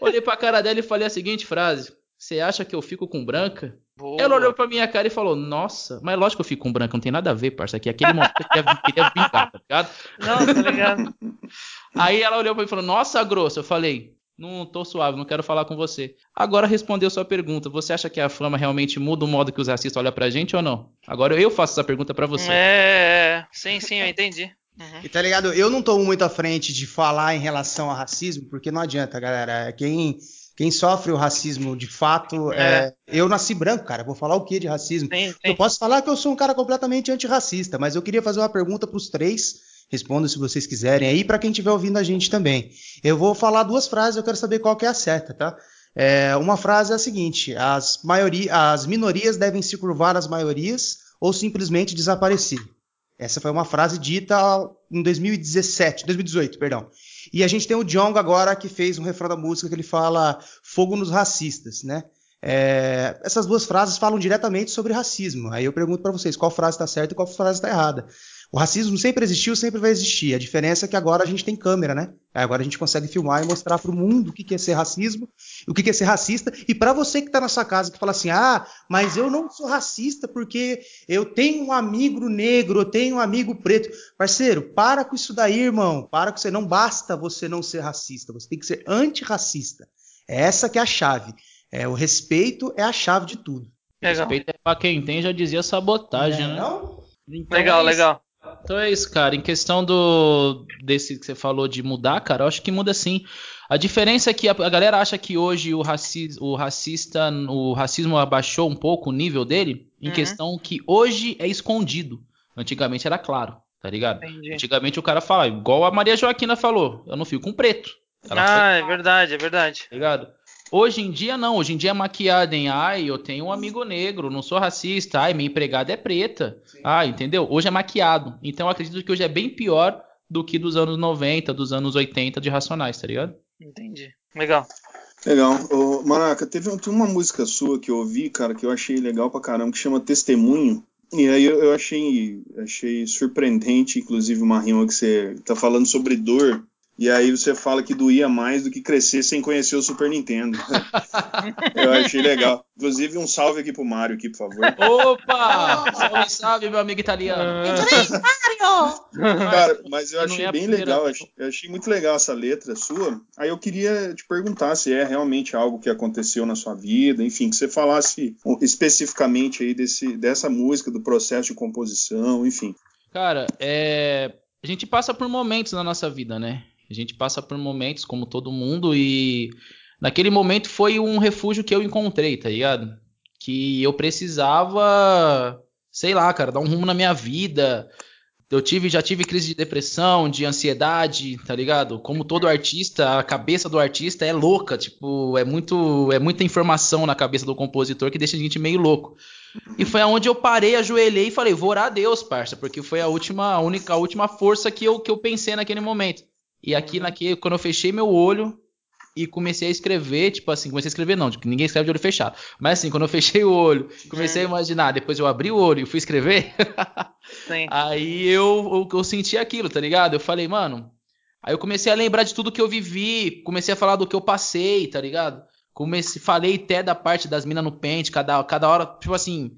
Olhei pra cara dela e falei a seguinte frase: Você acha que eu fico com branca? Boa. Ela olhou pra minha cara e falou: Nossa, mas lógico que eu fico com branco, não tem nada a ver, parça. Aqui, aquele momento eu queria, queria vingar, tá ligado? Não, tá ligado? [laughs] Aí ela olhou pra mim e falou: Nossa, grosso. Eu falei: Não tô suave, não quero falar com você. Agora respondeu sua pergunta: Você acha que a fama realmente muda o modo que os racistas olham pra gente ou não? Agora eu faço essa pergunta pra você. É, é. sim, sim, eu entendi. Uhum. E tá ligado? Eu não tô muito à frente de falar em relação a racismo, porque não adianta, galera. Quem, quem sofre o racismo de fato é. Eu nasci branco, cara. Vou falar o que de racismo? Sim, Eu sim. posso falar que eu sou um cara completamente antirracista, mas eu queria fazer uma pergunta pros três. Respondam se vocês quiserem aí, pra quem estiver ouvindo a gente também. Eu vou falar duas frases, eu quero saber qual que é a certa, tá? É, uma frase é a seguinte: as, maioria, as minorias devem se curvar às maiorias ou simplesmente desaparecer. Essa foi uma frase dita em 2017, 2018, perdão. E a gente tem o Djonga agora que fez um refrão da música que ele fala fogo nos racistas, né? É, essas duas frases falam diretamente sobre racismo. Aí eu pergunto para vocês qual frase está certa e qual frase está errada. O racismo sempre existiu, sempre vai existir. A diferença é que agora a gente tem câmera, né? Agora a gente consegue filmar e mostrar para o mundo o que que é ser racismo, o que que é ser racista. E para você que está na sua casa que fala assim, ah, mas eu não sou racista porque eu tenho um amigo negro, eu tenho um amigo preto. Parceiro, para com isso daí, irmão. Para com isso. Não basta você não ser racista, você tem que ser antirracista. É essa que é a chave. É, o respeito é a chave de tudo. Legal. Respeito é pra quem tem, já dizia sabotagem, É, né? não? Então Legal, é legal. Então é isso, cara. Em questão do desse que você falou de mudar, cara, eu acho que muda sim. A diferença é que a, a galera acha que hoje o, raci o racista, o racismo abaixou um pouco o nível dele, em Uhum. questão que hoje é escondido. Antigamente era claro, tá ligado? Entendi. Antigamente o cara fala, igual a Maria Joaquina falou, eu não fico com preto. Ela foi Ah, é verdade, é verdade. tá ligado? Hoje em dia não, hoje em dia é maquiada em ai, eu tenho um amigo negro, não sou racista, ai, minha empregada é preta. Ah, entendeu? Hoje é maquiado. Então eu acredito que hoje é bem pior do que dos anos 90, dos anos 80 de Racionais, tá ligado? Entendi. Legal. Legal. Ô, Maraca, teve tem uma música sua que eu ouvi, cara, que eu achei legal pra caramba, que chama Testemunho. E aí eu, eu achei, achei surpreendente, inclusive, uma rima que você tá falando sobre dor. E aí você fala que doía mais do que crescer sem conhecer o Super Nintendo. [laughs] Eu achei legal. Inclusive, um salve aqui pro Mário, aqui, por favor. Opa! salve, salve, meu amigo italiano. [laughs] Cara, mas eu achei é bem legal. Eu vez. achei, eu achei muito legal essa letra sua. Aí eu queria te perguntar se é realmente algo que aconteceu na sua vida, enfim, que você falasse especificamente aí desse, dessa música, do processo de composição, enfim. Cara, é... a gente passa por momentos na nossa vida, né? A gente passa por momentos, como todo mundo, e naquele momento foi um refúgio que eu encontrei, tá ligado? Que eu precisava, sei lá, cara, dar um rumo na minha vida. Eu tive, já tive crise de depressão, de ansiedade, tá ligado? Como todo artista, a cabeça do artista é louca, tipo, é muito, é muita informação na cabeça do compositor que deixa a gente meio louco. E foi aonde eu parei, ajoelhei e falei, vou orar a Deus, parça, porque foi a última, a única, a última força que eu, que eu pensei naquele momento. E aqui, naquele, quando eu fechei meu olho e comecei a escrever, tipo assim, comecei a escrever não, tipo, ninguém escreve de olho fechado. Mas assim, quando eu fechei o olho, [laughs] comecei a imaginar, depois eu abri o olho e fui escrever, [laughs] aí eu, eu, eu senti aquilo, tá ligado? Eu falei, mano. Aí eu comecei a lembrar de tudo que eu vivi, comecei a falar do que eu passei, tá ligado? Comecei, falei até da parte das minas no pente, cada, cada hora, tipo assim.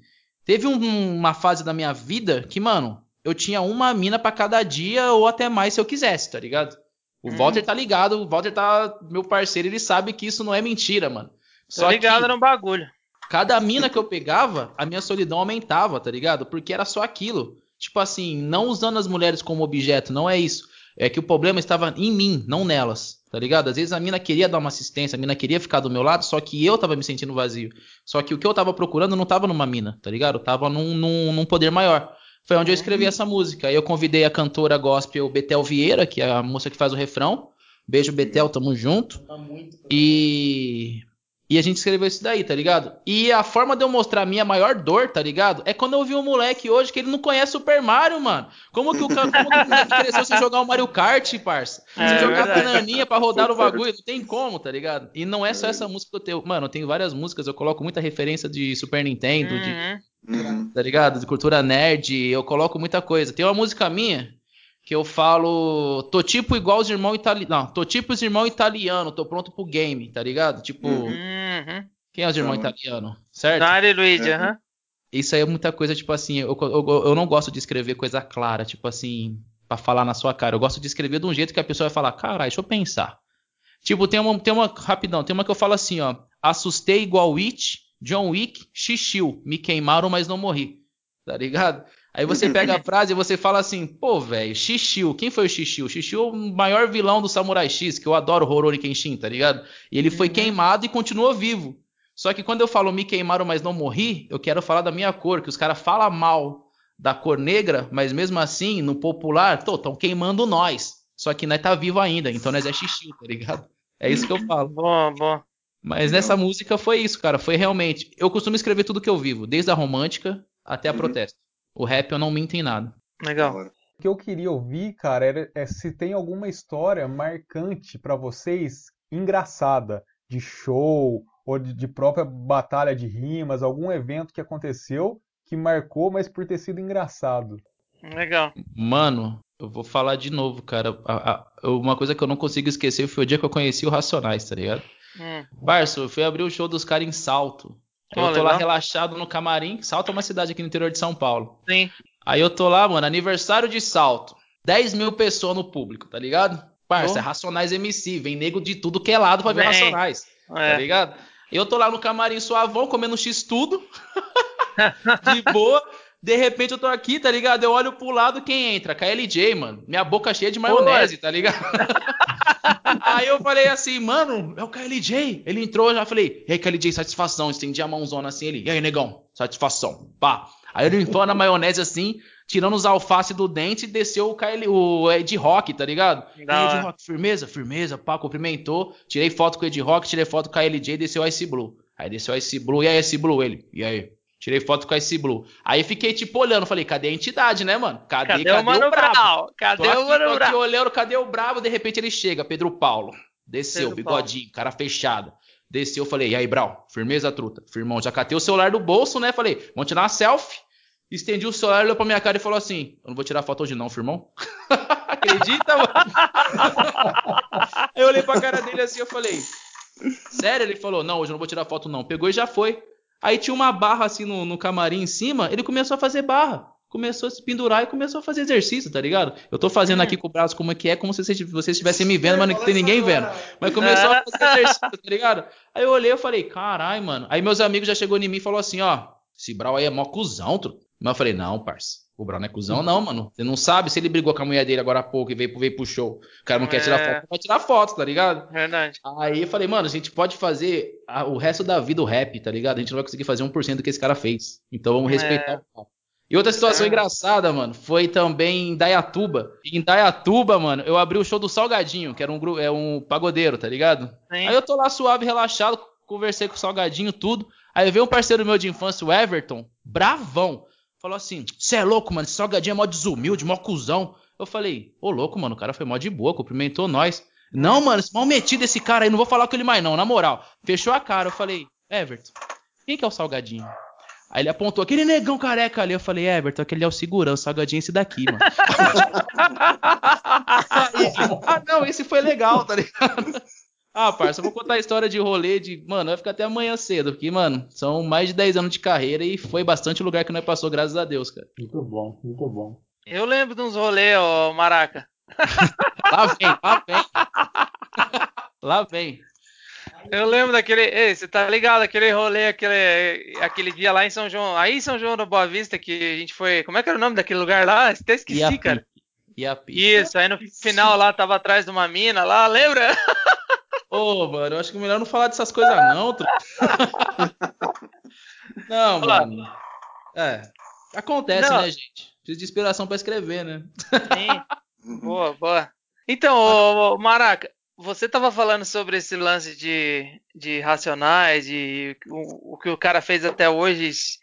Teve um- uma fase da minha vida que, mano, eu tinha uma mina pra cada dia ou até mais se eu quisesse, tá ligado? O Hum. Walter tá ligado, o Walter tá meu parceiro, ele sabe que isso não é mentira, mano. Tô ligado que no bagulho. cada mina que eu pegava, a minha solidão aumentava, tá ligado? Porque era só aquilo. Tipo assim, não usando as mulheres como objeto, não é isso. É que o problema estava em mim, não nelas, tá ligado? Às vezes a mina queria dar uma assistência, a mina queria ficar do meu lado, só que eu tava me sentindo vazio. Só que o que eu tava procurando não tava numa mina, tá ligado? Tava num, num, num poder maior. Foi onde eu escrevi essa música. Aí eu convidei a cantora gospel Betel Vieira, que é a moça que faz o refrão. Beijo, Betel, tamo junto. E. E a gente escreveu isso daí, tá ligado? E a forma de eu mostrar a minha maior dor, tá ligado? É quando eu vi um moleque hoje que ele não conhece Super Mario, mano. Como que o cara como que o moleque cresceu sem jogar o Mario Kart, parça? Sem É jogar verdade. bananinha pra rodar o bagulho, não tem como, tá ligado? E não é só essa música que eu tenho. Mano, eu tenho várias músicas, eu coloco muita referência de Super Nintendo, de Uhum. Uhum. tá ligado? De cultura nerd, eu coloco muita coisa. Tem uma música minha que eu falo, tô tipo igual os irmãos italianos, não, tô tipo os irmãos italianos, tô pronto pro game, tá ligado? Tipo, Uhum. Uhum. quem é os irmãos Então, italianos? Certo? Dari Luigi, aham. Isso aí é muita coisa, tipo assim, eu, eu, eu não gosto de escrever coisa clara, tipo assim, pra falar na sua cara. Eu gosto de escrever de um jeito que a pessoa vai falar, caralho, deixa eu pensar. Tipo, tem uma, tem uma, rapidão, tem uma que eu falo assim, ó, assustei igual It, John Wick, xixiu, me queimaram, mas não morri. Tá ligado? Aí você [laughs] pega a frase e você fala assim, pô, velho, Xixiu, quem foi o Xixiu? Xixiu é o maior vilão do Samurai X, que eu adoro o Horori Kenshin, tá ligado? E ele foi Uhum. queimado e continuou vivo. Só que quando eu falo me queimaram, mas não morri, eu quero falar da minha cor, que os caras falam mal da cor negra, mas mesmo assim, no popular, tô, tão queimando nós. Só que nós tá vivo ainda, então nós é Xixiu, tá ligado? É isso que eu falo. Boa, boa. Mas nessa música foi isso, cara. Foi realmente. Eu costumo escrever tudo que eu vivo, desde a romântica até a Uhum. protesto. O rap eu não minto em nada. Legal. O que eu queria ouvir, cara, era é se tem alguma história marcante pra vocês, engraçada, de show ou de, de própria batalha de rimas, algum evento que aconteceu que marcou, mas por ter sido engraçado. Legal. Mano, eu vou falar de novo, cara. A- a- uma coisa que eu não consigo esquecer foi o dia que eu conheci o Racionais, tá ligado? Hum. Barço, eu fui abrir o show dos caras em Salto. Eu tô lá relaxado no camarim. Salto é uma cidade aqui no interior de São Paulo. Sim. Aí eu tô lá, mano, aniversário de Salto. 10 mil pessoas no público, tá ligado? Parça, Oh. é Racionais MC. Vem nego de tudo que é lado pra ver. Racionais. Tá É. ligado? Eu tô lá no camarim suavão, comendo X tudo. [laughs] de boa. De repente eu tô aqui, tá ligado? Eu olho pro lado, quem entra? KLJ, mano. Minha boca cheia de maionese, tá ligado? [laughs] [laughs] Aí eu falei assim, mano, é o KLJ. Ele entrou, eu já falei, e aí, KLJ, satisfação. Estendi a mãozona assim, ele, e aí, negão, satisfação. Pá. Aí ele entrou na maionese assim, tirando os alface do dente e desceu o, KL, o Ed Rock, tá ligado? Aí, Ed. Rock, firmeza, firmeza, pá, cumprimentou. Tirei foto com o Ed Rock, tirei foto com a LJ e desceu o Ice Blue. Aí desceu o Ice Blue, e aí, Ice Blue? Ele, e aí? Tirei foto com a Ice Blue. Aí fiquei tipo olhando, falei, cadê a entidade, né, mano? Cadê, Cadê, o Mano? Brau? Tô Cadê aqui, o Mano tô aqui Brau? olhando, cadê o brabo? De repente ele chega, Pedro Paulo. Desceu, Pedro bigodinho, cara fechado. Desceu, falei, e aí, Brau? Firmeza, truta. Firmão, já catei o celular do bolso, né? Falei, vamos tirar uma selfie. Estendi o celular, olhou pra minha cara e falou assim: Eu não vou tirar foto hoje, não, firmão. [laughs] acredita, mano? [laughs] Eu olhei pra cara dele assim, eu falei, sério? Ele falou, não, hoje eu não vou tirar foto não. Pegou e já foi. Aí tinha uma barra assim no, no camarim em cima, ele começou a fazer barra. Começou a se pendurar e começou a fazer exercício, tá ligado? Eu tô fazendo aqui com o braço como é que é, como se vocês, estivessem me vendo, mas não tem ninguém vendo. Mas começou a fazer exercício, tá ligado? Aí eu olhei e falei, carai, mano. Aí meus amigos já chegou em mim e falou assim, ó, esse Brau aí é mó cuzão, truto. Mas eu falei, não, parça. O não é cuzão, não, mano. Você não sabe se ele brigou com a mulher dele agora há pouco e veio, veio pro show. O cara não quer tirar É. foto, vai tirar foto, tá ligado? Verdade. Aí eu falei, mano, a gente pode fazer a- o resto da vida o rap, tá ligado? A gente não vai conseguir fazer 1% do que esse cara fez. Então vamos respeitar É. o cara. E outra situação É. engraçada, mano, foi também em Dayatuba. Em Dayatuba, mano, eu abri o show do Salgadinho, que era um, é um pagodeiro, tá ligado? Sim. Aí eu tô lá suave, relaxado, conversei com o Salgadinho, tudo. Aí veio um parceiro meu de infância, o Everton, bravão. Falou assim: Você é louco, mano, esse Salgadinho é mó desumilde, mó cuzão. Eu falei: Ô louco, mano, o cara foi mó de boa, cumprimentou nós. Não, mano, esse mal metido esse cara aí, não vou falar com ele mais não, na moral. Fechou a cara, eu falei: Everton, quem que é o Salgadinho? Aí ele apontou aquele negão careca ali. Eu falei, Everton, aquele é o segurança, o salgadinho é esse daqui, mano. [laughs] Ah, não, esse foi legal, tá ligado? Ah, parça, eu vou contar a história de rolê de. Mano, vai ficar até amanhã cedo, porque, mano, são mais de 10 anos de carreira e foi bastante lugar que nós passou, graças a Deus, cara. Muito bom, muito bom. Eu lembro de uns rolês, ô Maraca. [laughs] Lá vem, lá vem. Lá vem. Eu lembro daquele. Ei, você tá ligado? Aquele rolê, aquele, aquele dia lá em São João. Aí em São João da Boa Vista que a gente foi. Como é que era o nome daquele lugar lá? Até esqueci, Iapi. cara. Iapi. Isso, aí no final lá tava atrás de uma mina lá, lembra? [laughs] Ô, mano, eu acho que é melhor não falar dessas coisas, não, tro... [laughs] Não, Olha lá. mano. É. Acontece, Não. né, gente? Preciso de inspiração pra escrever, né? Sim. [laughs] Boa, boa. Então, ô, ô, Maraca, você tava falando sobre esse lance de, de racionais, de o, o que o cara fez até hoje. Se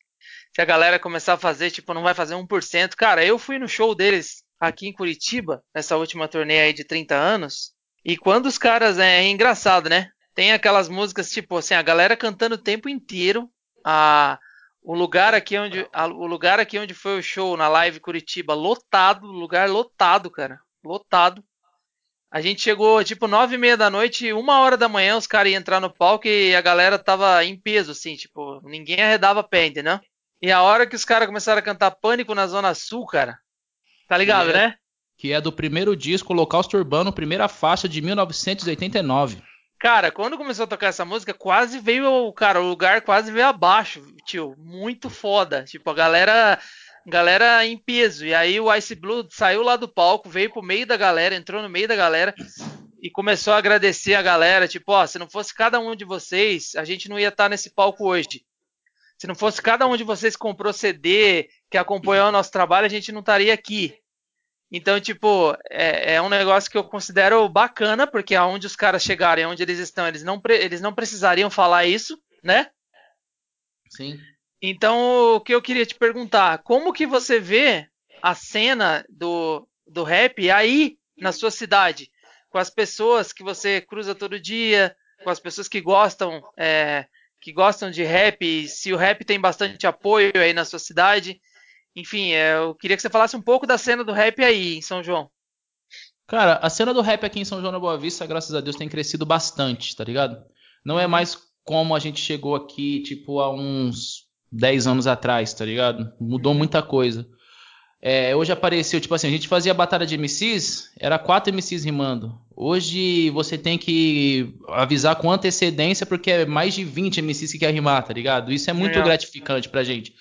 a galera começar a fazer, tipo, não vai fazer 1%. Cara, eu fui no show deles aqui em Curitiba, nessa última turnê aí de 30 anos. E quando os caras. É, é engraçado, né? Tem aquelas músicas, tipo assim, a galera cantando o tempo inteiro. A, o lugar aqui onde. a- o lugar aqui onde foi o show na live Curitiba, lotado, lugar lotado, cara. Lotado. A gente chegou tipo nove e meia da noite, uma hora da manhã, os caras iam entrar no palco e a galera tava em peso, assim, tipo, ninguém arredava pé, entendeu? E a hora que os caras começaram a cantar Pânico na Zona Sul, cara. Tá ligado, É. né? Que é do primeiro disco Holocausto Urbano, primeira faixa de 1989. Cara, quando começou a tocar essa música, quase veio, cara, o lugar quase veio abaixo, tio. Muito foda. Tipo, a galera, galera em peso. E aí o Ice Blue saiu lá do palco, veio pro meio da galera, entrou no meio da galera e começou a agradecer a galera. Tipo, ó, se não fosse cada um de vocês, a gente não ia estar nesse palco hoje. Se não fosse cada um de vocês que comprou CD, que acompanhou o nosso trabalho, a gente não estaria aqui. Então, tipo, é, é um negócio que eu considero bacana, porque aonde os caras chegarem, onde eles estão, eles não, eles não precisariam falar isso, né? Sim. Então, o que eu queria te perguntar, como que você vê a cena do, do rap aí na sua cidade? Com as pessoas que você cruza todo dia, com as pessoas que gostam, é, que gostam de rap, se o rap tem bastante apoio aí na sua cidade. Enfim, é, eu queria que você falasse um pouco da cena do rap aí em São João. Cara, a cena do rap aqui em São João da Boa Vista, graças a Deus, tem crescido bastante, tá ligado? Não é mais como a gente chegou aqui, tipo, há uns 10 anos atrás, tá ligado? Mudou muita coisa. É, hoje apareceu, tipo assim, a gente fazia batalha de MCs, era quatro MCs rimando. Hoje você tem que avisar com antecedência, porque é mais de 20 MCs que quer rimar, tá ligado? Isso é muito Legal. gratificante pra gente.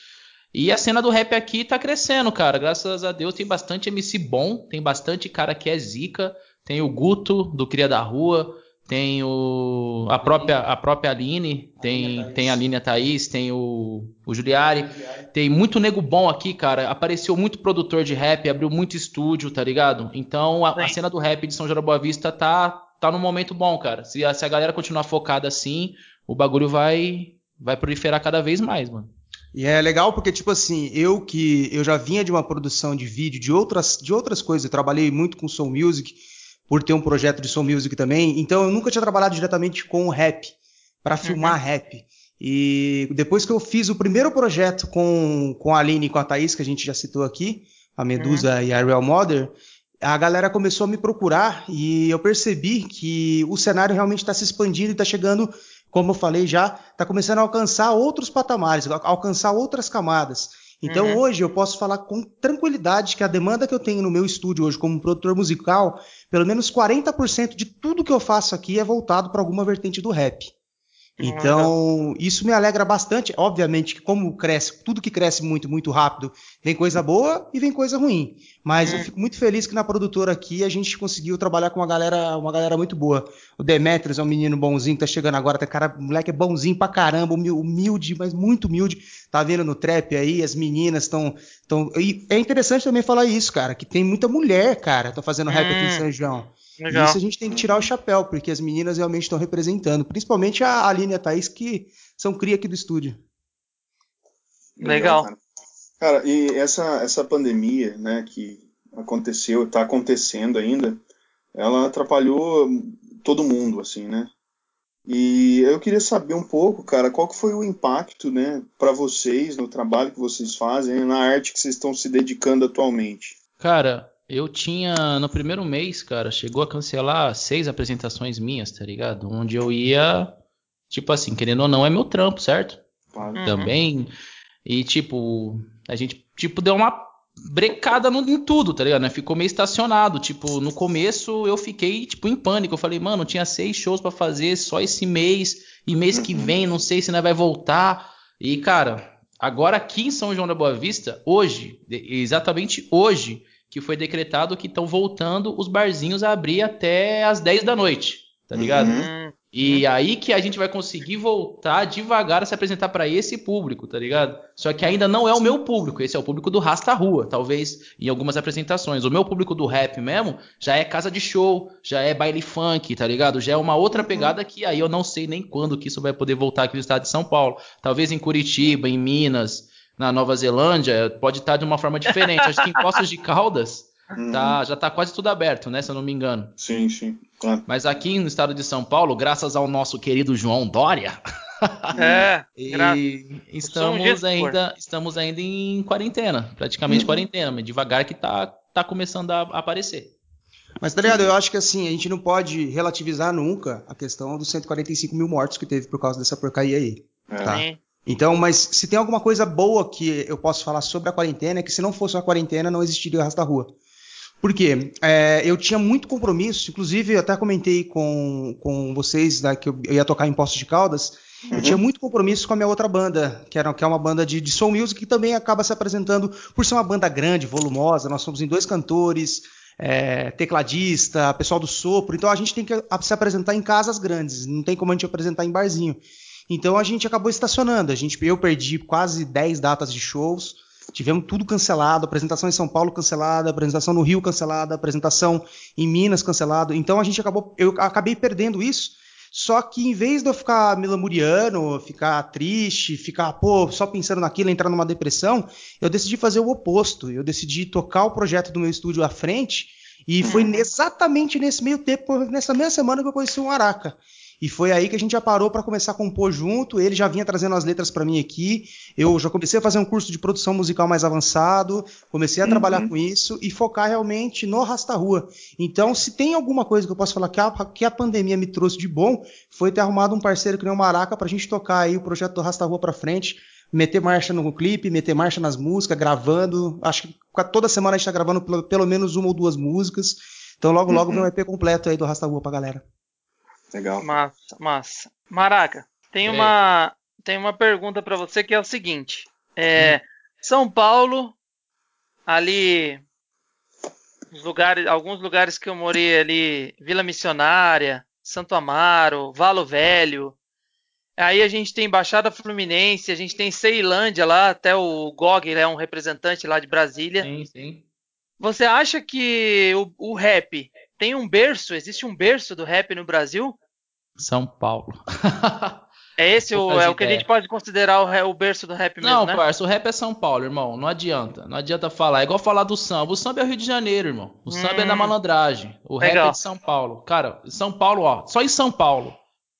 E a cena do rap aqui tá crescendo, cara. Graças a Deus tem bastante MC bom, tem bastante cara que é zica. Tem o Guto, do Cria da Rua, tem o a própria a própria Aline, tem tem a Aline a Thaís, tem o, o Juliari. Tem muito nego bom aqui, cara. Apareceu muito produtor de rap, abriu muito estúdio, tá ligado? Então a, a cena do rap de São João da Boa Vista tá tá num momento bom, cara. Se a, se a galera continuar focada assim, o bagulho vai vai proliferar cada vez mais, mano. E é legal porque, tipo assim, eu que eu já vinha de uma produção de vídeo, de outras, de outras coisas, eu trabalhei muito com Soul Music, por ter um projeto de Soul Music também, então eu nunca tinha trabalhado diretamente com o rap, para filmar rap. E depois que eu fiz o primeiro projeto com, com a Aline e com a Thaís, que a gente já citou aqui, a Medusa e a Real Mother, a galera começou a me procurar e eu percebi que o cenário realmente está se expandindo e está chegando, como eu falei já, está começando a alcançar outros patamares, alcançar outras camadas. Então Uhum. hoje eu posso falar com tranquilidade que a demanda que eu tenho no meu estúdio hoje como produtor musical, pelo menos 40% de tudo que eu faço aqui é voltado para alguma vertente do rap. Então, isso me alegra bastante. Obviamente que como cresce, tudo que cresce muito, muito rápido, vem coisa boa e vem coisa ruim. Mas eu Hum. fico muito feliz que na produtora aqui a gente conseguiu trabalhar com uma galera, uma galera muito boa. O Demetrius é um menino bonzinho que tá chegando agora, tá cara, o moleque é bonzinho pra caramba, humil- humilde, mas muito humilde. Tá vendo no trap aí, as meninas estão e é interessante também falar isso, cara, que tem muita mulher, cara, tá fazendo rap aqui em Hum. São João. Legal. Isso a gente tem que tirar o chapéu, porque as meninas realmente estão representando, principalmente a Aline e a Thaís, que são cria aqui do estúdio. Legal. Cara. Cara, e essa, essa pandemia, né, que aconteceu, está acontecendo ainda, ela atrapalhou todo mundo, assim, né? E eu queria saber um pouco, cara, qual que foi o impacto, né, para vocês no trabalho que vocês fazem, na arte que vocês estão se dedicando atualmente. Cara, eu tinha no primeiro mês, cara, chegou a cancelar seis apresentações minhas, tá ligado? Onde eu ia, tipo assim, querendo ou não, é meu trampo, certo? Uhum. Também. E tipo, a gente tipo deu uma brecada no, em tudo, tá ligado? Né? Ficou meio estacionado. Tipo, no começo eu fiquei tipo em pânico. Eu falei, mano, tinha seis shows pra fazer só esse mês e mês que Uhum. vem, não sei se nós vai voltar. E cara, agora aqui em São João da Boa Vista, hoje, exatamente hoje, que foi decretado que estão voltando os barzinhos a abrir até as 10 da noite, tá ligado? Uhum. Hum, E aí que a gente vai conseguir voltar devagar a se apresentar para esse público, tá ligado? Só que ainda não é o meu público, esse é o público do Rasta Rua, talvez em algumas apresentações. O meu público do rap mesmo já é casa de show, já é baile funk, tá ligado? Já é uma outra pegada que aí eu não sei nem quando que isso vai poder voltar aqui no estado de São Paulo. Talvez em Curitiba, em Minas, na Nova Zelândia, pode estar de uma forma diferente. Acho que em [laughs] Poços de Caldas Uhum. tá, já tá quase tudo aberto, né? Se eu não me engano. Sim, sim. Claro. Mas aqui no estado de São Paulo, graças ao nosso querido João Dória, [laughs] é, e estamos ainda, estamos ainda em quarentena, praticamente Uhum. quarentena, mas devagar que tá, tá começando a aparecer. Mas tá ligado? Eu acho que assim, a gente não pode relativizar nunca a questão dos 145 mil mortos que teve por causa dessa porcaria aí. É. Tá. sim. Então, mas se tem alguma coisa boa que eu posso falar sobre a quarentena, é que se não fosse a quarentena, não existiria o Rasta Rua. Por quê? É, eu tinha muito compromisso, inclusive eu até comentei com, com vocês né, que eu ia tocar em Poços de Caldas, eu tinha muito compromisso com a minha outra banda, que, era, que é uma banda de, de soul music, que também acaba se apresentando por ser uma banda grande, volumosa, nós somos em dois cantores, é, tecladista, pessoal do sopro, então a gente tem que se apresentar em casas grandes, não tem como a gente apresentar em barzinho. Então a gente acabou estacionando. A gente, eu perdi quase 10 datas de shows. Tivemos tudo cancelado, apresentação em São Paulo cancelada, apresentação no Rio cancelada, apresentação em Minas cancelado. Então a gente acabou, eu acabei perdendo isso. Só que em vez de eu ficar me lamuriando, ficar triste, ficar, pô, só pensando naquilo, entrar numa depressão, eu decidi fazer o oposto. Eu decidi tocar o projeto do meu estúdio à frente. E foi exatamente nesse meio tempo, nessa mesma semana que eu conheci o Araca. E foi aí que a gente já parou para começar a compor junto. Ele já vinha trazendo as letras para mim aqui. Eu já comecei a fazer um curso de produção musical mais avançado. Comecei a trabalhar com isso e focar realmente no Rasta Rua. Então, se tem alguma coisa que eu posso falar que a, que a pandemia me trouxe de bom, foi ter arrumado um parceiro que nem o Maraca pra gente tocar aí o projeto do Rasta Rua pra frente. Meter marcha no clipe, meter marcha nas músicas, gravando. Acho que toda semana a gente tá gravando pelo, pelo menos uma ou duas músicas. Então, logo, logo vem um EP completo aí do Rasta Rua pra galera. Legal. Massa, massa. Maraca, tem uma, tem uma pergunta pra você que é o seguinte. É, São Paulo, ali, os lugares, alguns lugares que eu morei ali, Vila Missionária, Santo Amaro, Valo Velho. Aí a gente tem Baixada Fluminense, a gente tem Ceilândia lá, até o Gog é um representante lá de Brasília. Sim, sim. Você acha que o, o rap tem um berço? Existe um berço do rap no Brasil? São Paulo. [laughs] É esse o, é o que a gente pode considerar o, o berço do rap mesmo, Não, né? parça, o rap é São Paulo, irmão. Não adianta. Não adianta falar. É igual falar do samba. O samba é o Rio de Janeiro, irmão. O samba é da Hum. malandragem. O rap Legal. é de São Paulo. Cara, São Paulo, ó. Só em São Paulo.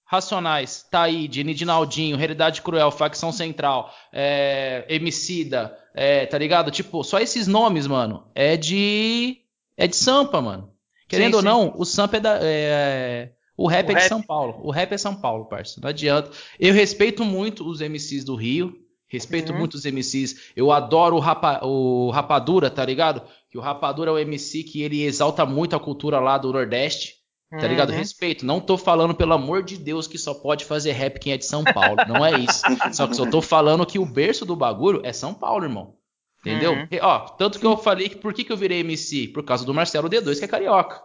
Racionais, Taíde, Nidinaldinho, Realidade Cruel, Facção Central, é, Emicida, é, tá ligado? Tipo, só esses nomes, mano, é de é de Sampa, mano. Querendo Sim, ou sim. não, o Sampa é da. é, O rap O é de rap. São Paulo. O rap é São Paulo, parça. Não adianta. Eu respeito muito os MCs do Rio. Respeito Uhum. muito os MCs. Eu adoro o, Rapa- o Rapadura, tá ligado? Que o Rapadura é o MC que ele exalta muito a cultura lá do Nordeste. Tá ligado? Uhum. Respeito. Não tô falando, pelo amor de Deus, que só pode fazer rap quem é de São Paulo. Não é isso. Só que só tô falando que o berço do bagulho é São Paulo, irmão. Entendeu? Uhum. E, ó, tanto que eu falei que por que, que eu virei MC? Por causa do Marcelo D2, que é carioca.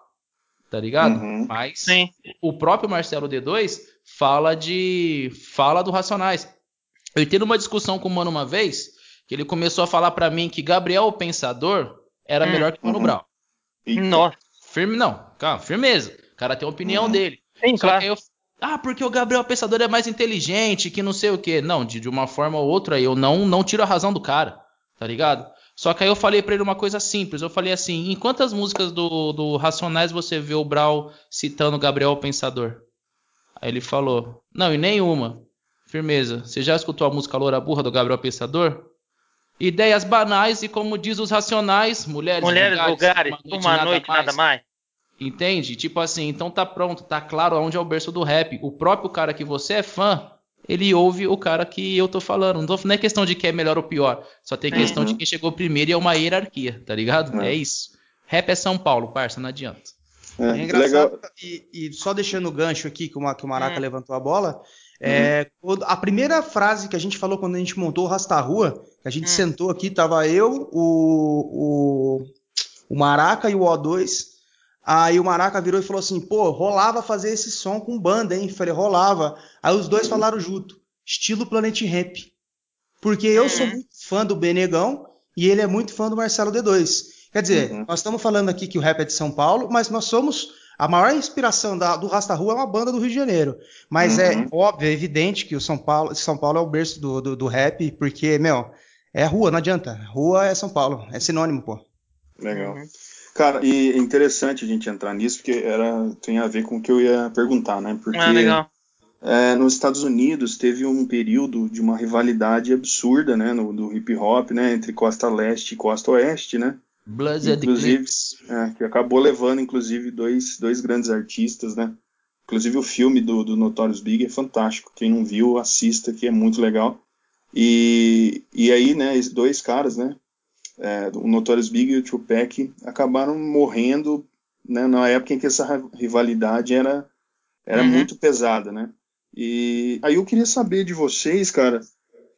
Tá ligado? Uhum. Mas Sim. o próprio Marcelo D2 fala de. fala do Racionais. Eu tendo uma discussão com o Mano uma vez, que ele começou a falar pra mim que Gabriel o Pensador era Hum. melhor que Mano Uhum. Brown. Nossa. Firme não, calma, firmeza. O cara tem a opinião Uhum. dele. Sim, Só claro. eu. Ah, porque o Gabriel Pensador é mais inteligente, que não sei o quê. Não, de, de uma forma ou outra, eu não, não tiro a razão do cara, tá ligado? Só que aí eu falei pra ele uma coisa simples. Eu falei assim: em quantas músicas do, do Racionais você vê o Brau citando Gabriel Pensador? Aí ele falou: não, em nenhuma. Firmeza. Você já escutou a música Loura Burra do Gabriel Pensador? Ideias banais e, como diz os Racionais, mulheres, Mulheres vulgares, uma noite, mais. nada mais. Entende? Tipo assim, então tá pronto, tá claro aonde é o berço do rap. O próprio cara que você é fã, ele ouve o cara que eu tô falando. Não, tô, não é questão de quem é melhor ou pior. Só tem questão Uhum. de quem chegou primeiro e é uma hierarquia, tá ligado? É. É isso. Rap é São Paulo, parça, não adianta. É, É engraçado, e, e só deixando o gancho aqui, que o, que o Maraca Hum. levantou a bola, é, quando- a primeira frase que a gente falou quando a gente montou o Rasta Rua, que a gente Hum. sentou aqui, tava eu, o, o, o Maraca e o O2, aí o Maraca virou e falou assim, pô, rolava fazer esse som com banda, hein? Falei, rolava. Aí os dois falaram junto, estilo Planet Ramp. Porque eu sou Uhum. muito fã do Benegão e ele é muito fã do Marcelo D2. Quer dizer, Uhum. nós estamos falando aqui que o rap é de São Paulo, mas nós somos. A maior inspiração da- do Rasta Rua é uma banda do Rio de Janeiro. Mas é Uhum. óbvio, é evidente que o São Paulo, São Paulo é o berço do, do, do rap, porque, meu, é rua, não adianta. Rua é São Paulo, é sinônimo, pô. Legal. Uhum. Cara, e é interessante a gente entrar nisso, porque era, tem a ver com o que eu ia perguntar, né? Porque Ah, legal. é, nos Estados Unidos teve um período de uma rivalidade absurda, né? No, do hip hop, né? Entre costa leste e costa oeste, né? Bloods and Inclusive, é, que acabou levando, inclusive, dois, dois grandes artistas, né? Inclusive o filme do, do Notorious Big é fantástico. Quem não viu, assista, que é muito legal. E, e aí, né, esses dois caras, né? É, o Notorious Big e o Tupac acabaram morrendo né, na época em que essa ri- rivalidade era, era Uhum. muito pesada, né? E aí eu queria saber de vocês, cara,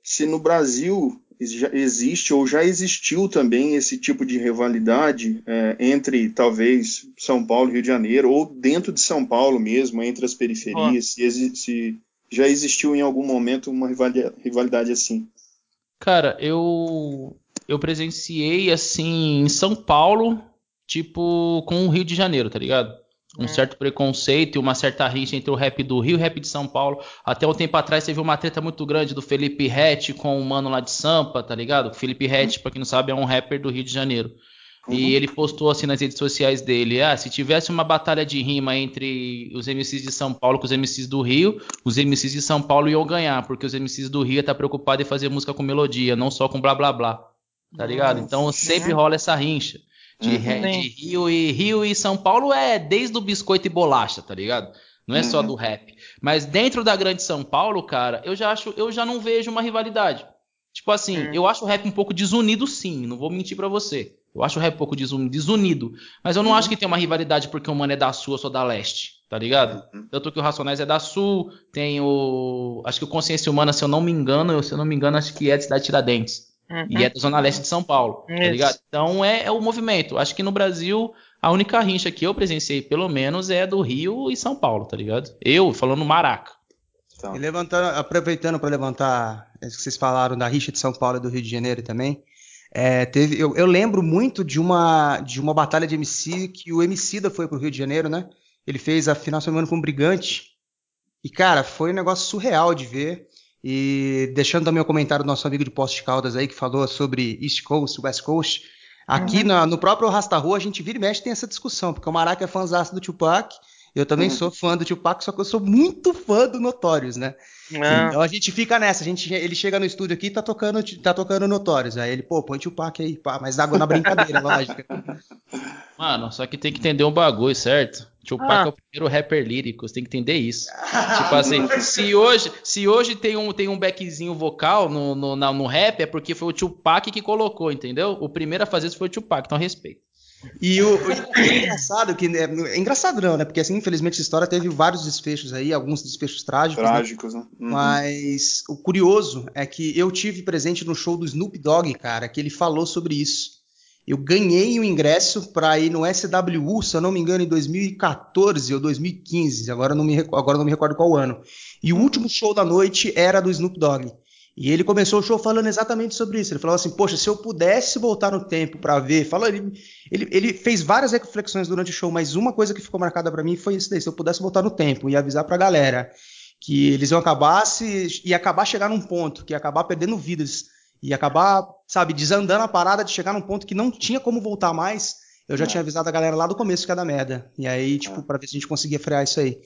se no Brasil existe ou já existiu também esse tipo de rivalidade é, entre talvez São Paulo e Rio de Janeiro ou dentro de São Paulo mesmo, entre as periferias, se, exi- se já existiu em algum momento uma rivali- rivalidade assim. Cara, eu eu presenciei assim em São Paulo, tipo com o Rio de Janeiro, tá ligado? Um Hum. certo preconceito e uma certa rixa entre o rap do Rio e o rap de São Paulo. Até um tempo atrás teve uma treta muito grande do Felipe Rett com o mano lá de Sampa, tá ligado? O Felipe Rett, pra quem não sabe, é um rapper do Rio de Janeiro. Uhum. E ele postou assim nas redes sociais dele: ah, se tivesse uma batalha de rima entre os MCs de São Paulo com os MCs do Rio, os MCs de São Paulo iam ganhar, porque os MCs do Rio tá preocupado em fazer música com melodia, não só com blá blá blá. Tá ligado? Então sempre rola essa rincha. De, Uhum. de Rio e Rio e São Paulo é desde o biscoito e bolacha, tá ligado? Não é só Uhum. do rap. Mas dentro da grande São Paulo, cara, eu já acho, eu já não vejo uma rivalidade. Tipo assim, Hum. eu acho o rap um pouco desunido, sim. Não vou mentir pra você. Eu acho o rap um pouco desun- desunido. Mas eu não Uhum. acho que tem uma rivalidade porque o mano é da sul, eu sou da leste. Tá ligado? Uhum. Tanto que o Racionais é da sul. Tem o. Acho que o Consciência Humana, se eu não me engano, eu- se eu não me engano, acho que é de cidade Tiradentes. Uhum. E é da Zona Leste de São Paulo, tá ligado? Então é, é o movimento. Acho que no Brasil, a única rincha que eu presenciei, pelo menos, é do Rio e São Paulo, tá ligado? Eu, falando Maraca. Tá. E levantando, aproveitando para levantar isso que vocês falaram da rixa de São Paulo e do Rio de Janeiro também. é, teve, eu, eu lembro muito de uma, de uma batalha de MC que o Emicida foi pro Rio de Janeiro, né? Ele fez a final de semana com o Brigante. E, cara, foi um negócio surreal de ver. E deixando também o comentário do nosso amigo de Poste de Caldas aí, que falou sobre East Coast, West Coast. Aqui Uhum. na- no próprio Rasta Rua, a gente vira e mexe tem essa discussão, porque o Maraca é fãzaço do Tupac, eu também Uhum. sou fã do Tupac, só que eu sou muito fã do Notorious, né? Ah, Então a gente fica nessa, a gente, ele chega no estúdio aqui e tá tocando, tá tocando Notorious. Aí ele, pô, põe Tupac aí, pá, mas água na brincadeira, [laughs] lógico. Mano, só que tem que entender um bagulho, certo? Tupac Ah. é o primeiro rapper lírico, você tem que entender isso. [laughs] tipo assim, se hoje, se hoje tem um, tem um backzinho vocal no, no, na- no rap, é porque foi o Tupac que colocou, entendeu? O primeiro a fazer isso foi o Tupac, então respeito. E o, o- o engraçado, que é, é engraçado não, né? Porque assim, infelizmente essa história teve vários desfechos aí, alguns desfechos trágicos. né? Trágicos, né? Uhum. Mas o curioso é que eu tive presente no show do Snoop Dogg, cara, que ele falou sobre isso. Eu ganhei o ingresso para ir no SWU, se eu não me engano, em 2014 ou 2015, agora não me, agora não me recordo qual ano. E o último show da noite era do Snoop Dogg. E ele começou o show falando exatamente sobre isso. Ele falou assim: Poxa, se eu pudesse voltar no tempo para ver. Falou, ele, ele, ele fez várias reflexões durante o show, mas uma coisa que ficou marcada para mim foi isso daí: se eu pudesse voltar no tempo e avisar pra galera que eles iam acabar se ia acabar chegar num ponto que ia acabar perdendo vidas e acabar, sabe, desandando a parada de chegar num ponto que não tinha como voltar mais. Eu já tinha avisado a galera lá do começo que ia dar merda. E aí, tipo, pra ver se a gente conseguia frear isso aí.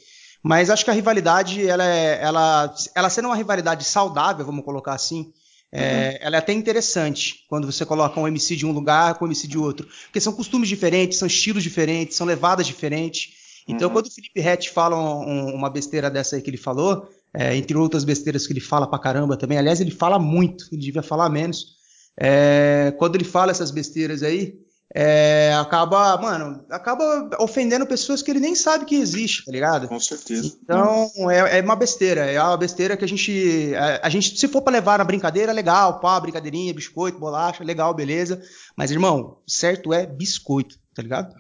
Mas acho que a rivalidade, ela é, ela, ela sendo uma rivalidade saudável, vamos colocar assim, é, ela é até interessante quando você coloca um MC de um lugar com um MC de outro. Porque são costumes diferentes, são estilos diferentes, são levadas diferentes. Então, Uhum. quando o Felipe Rett fala um- um- uma besteira dessa aí que ele falou, é, entre outras besteiras que ele fala pra caramba também, aliás, ele fala muito, ele devia falar menos. É, quando ele fala essas besteiras aí, é, acaba, mano, acaba ofendendo pessoas que ele nem sabe que existe, tá ligado? Com certeza. Então, é, é uma besteira. É uma besteira que a gente. A, a gente, se for pra levar na brincadeira, legal, pá, brincadeirinha, biscoito, bolacha, legal, beleza. Mas, irmão, certo é biscoito, tá ligado?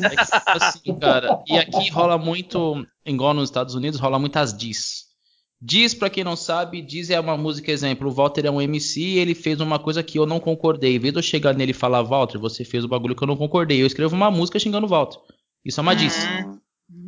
É que, tipo assim, cara, e aqui rola muito, igual nos Estados Unidos, rola muitas diss. Diz, pra quem não sabe, diz é uma música, exemplo, o Walter é um MC e ele fez uma coisa que eu não concordei. Em vez de eu chegar nele e falar, Walter, você fez o bagulho que eu não concordei, eu escrevo uma música xingando o Walter. Isso é uma diss. Uhum.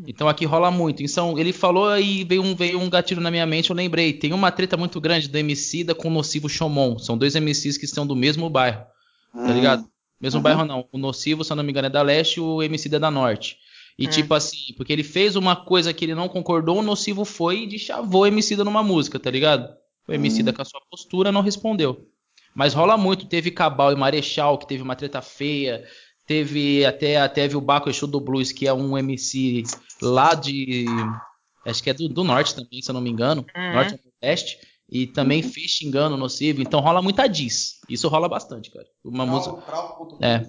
Então aqui rola muito. Então, ele falou e veio um, veio um gatilho na minha mente, eu lembrei. Tem uma treta muito grande do MC da com o Nocivo Chomon. São dois MCs que são do mesmo bairro, tá ligado? Mesmo Uhum. bairro não. O Nocivo, se eu não me engano, é da leste e o MC é da norte. E Hum. tipo assim, porque ele fez uma coisa que ele não concordou, o Nocivo foi e deschavou o MC numa música, tá ligado? O MC Hum. com a sua postura não respondeu. Mas rola muito, teve Cabal e Marechal, que teve uma treta feia. Teve até, teve o Baco Exu do Blues, que é um MC lá de. Acho que é do, do norte também, se eu não me engano. Uhum. Norte ou Nordeste. E também fez xingando o nocivo. Então rola muita diz. Isso rola bastante, cara. Uma música. É.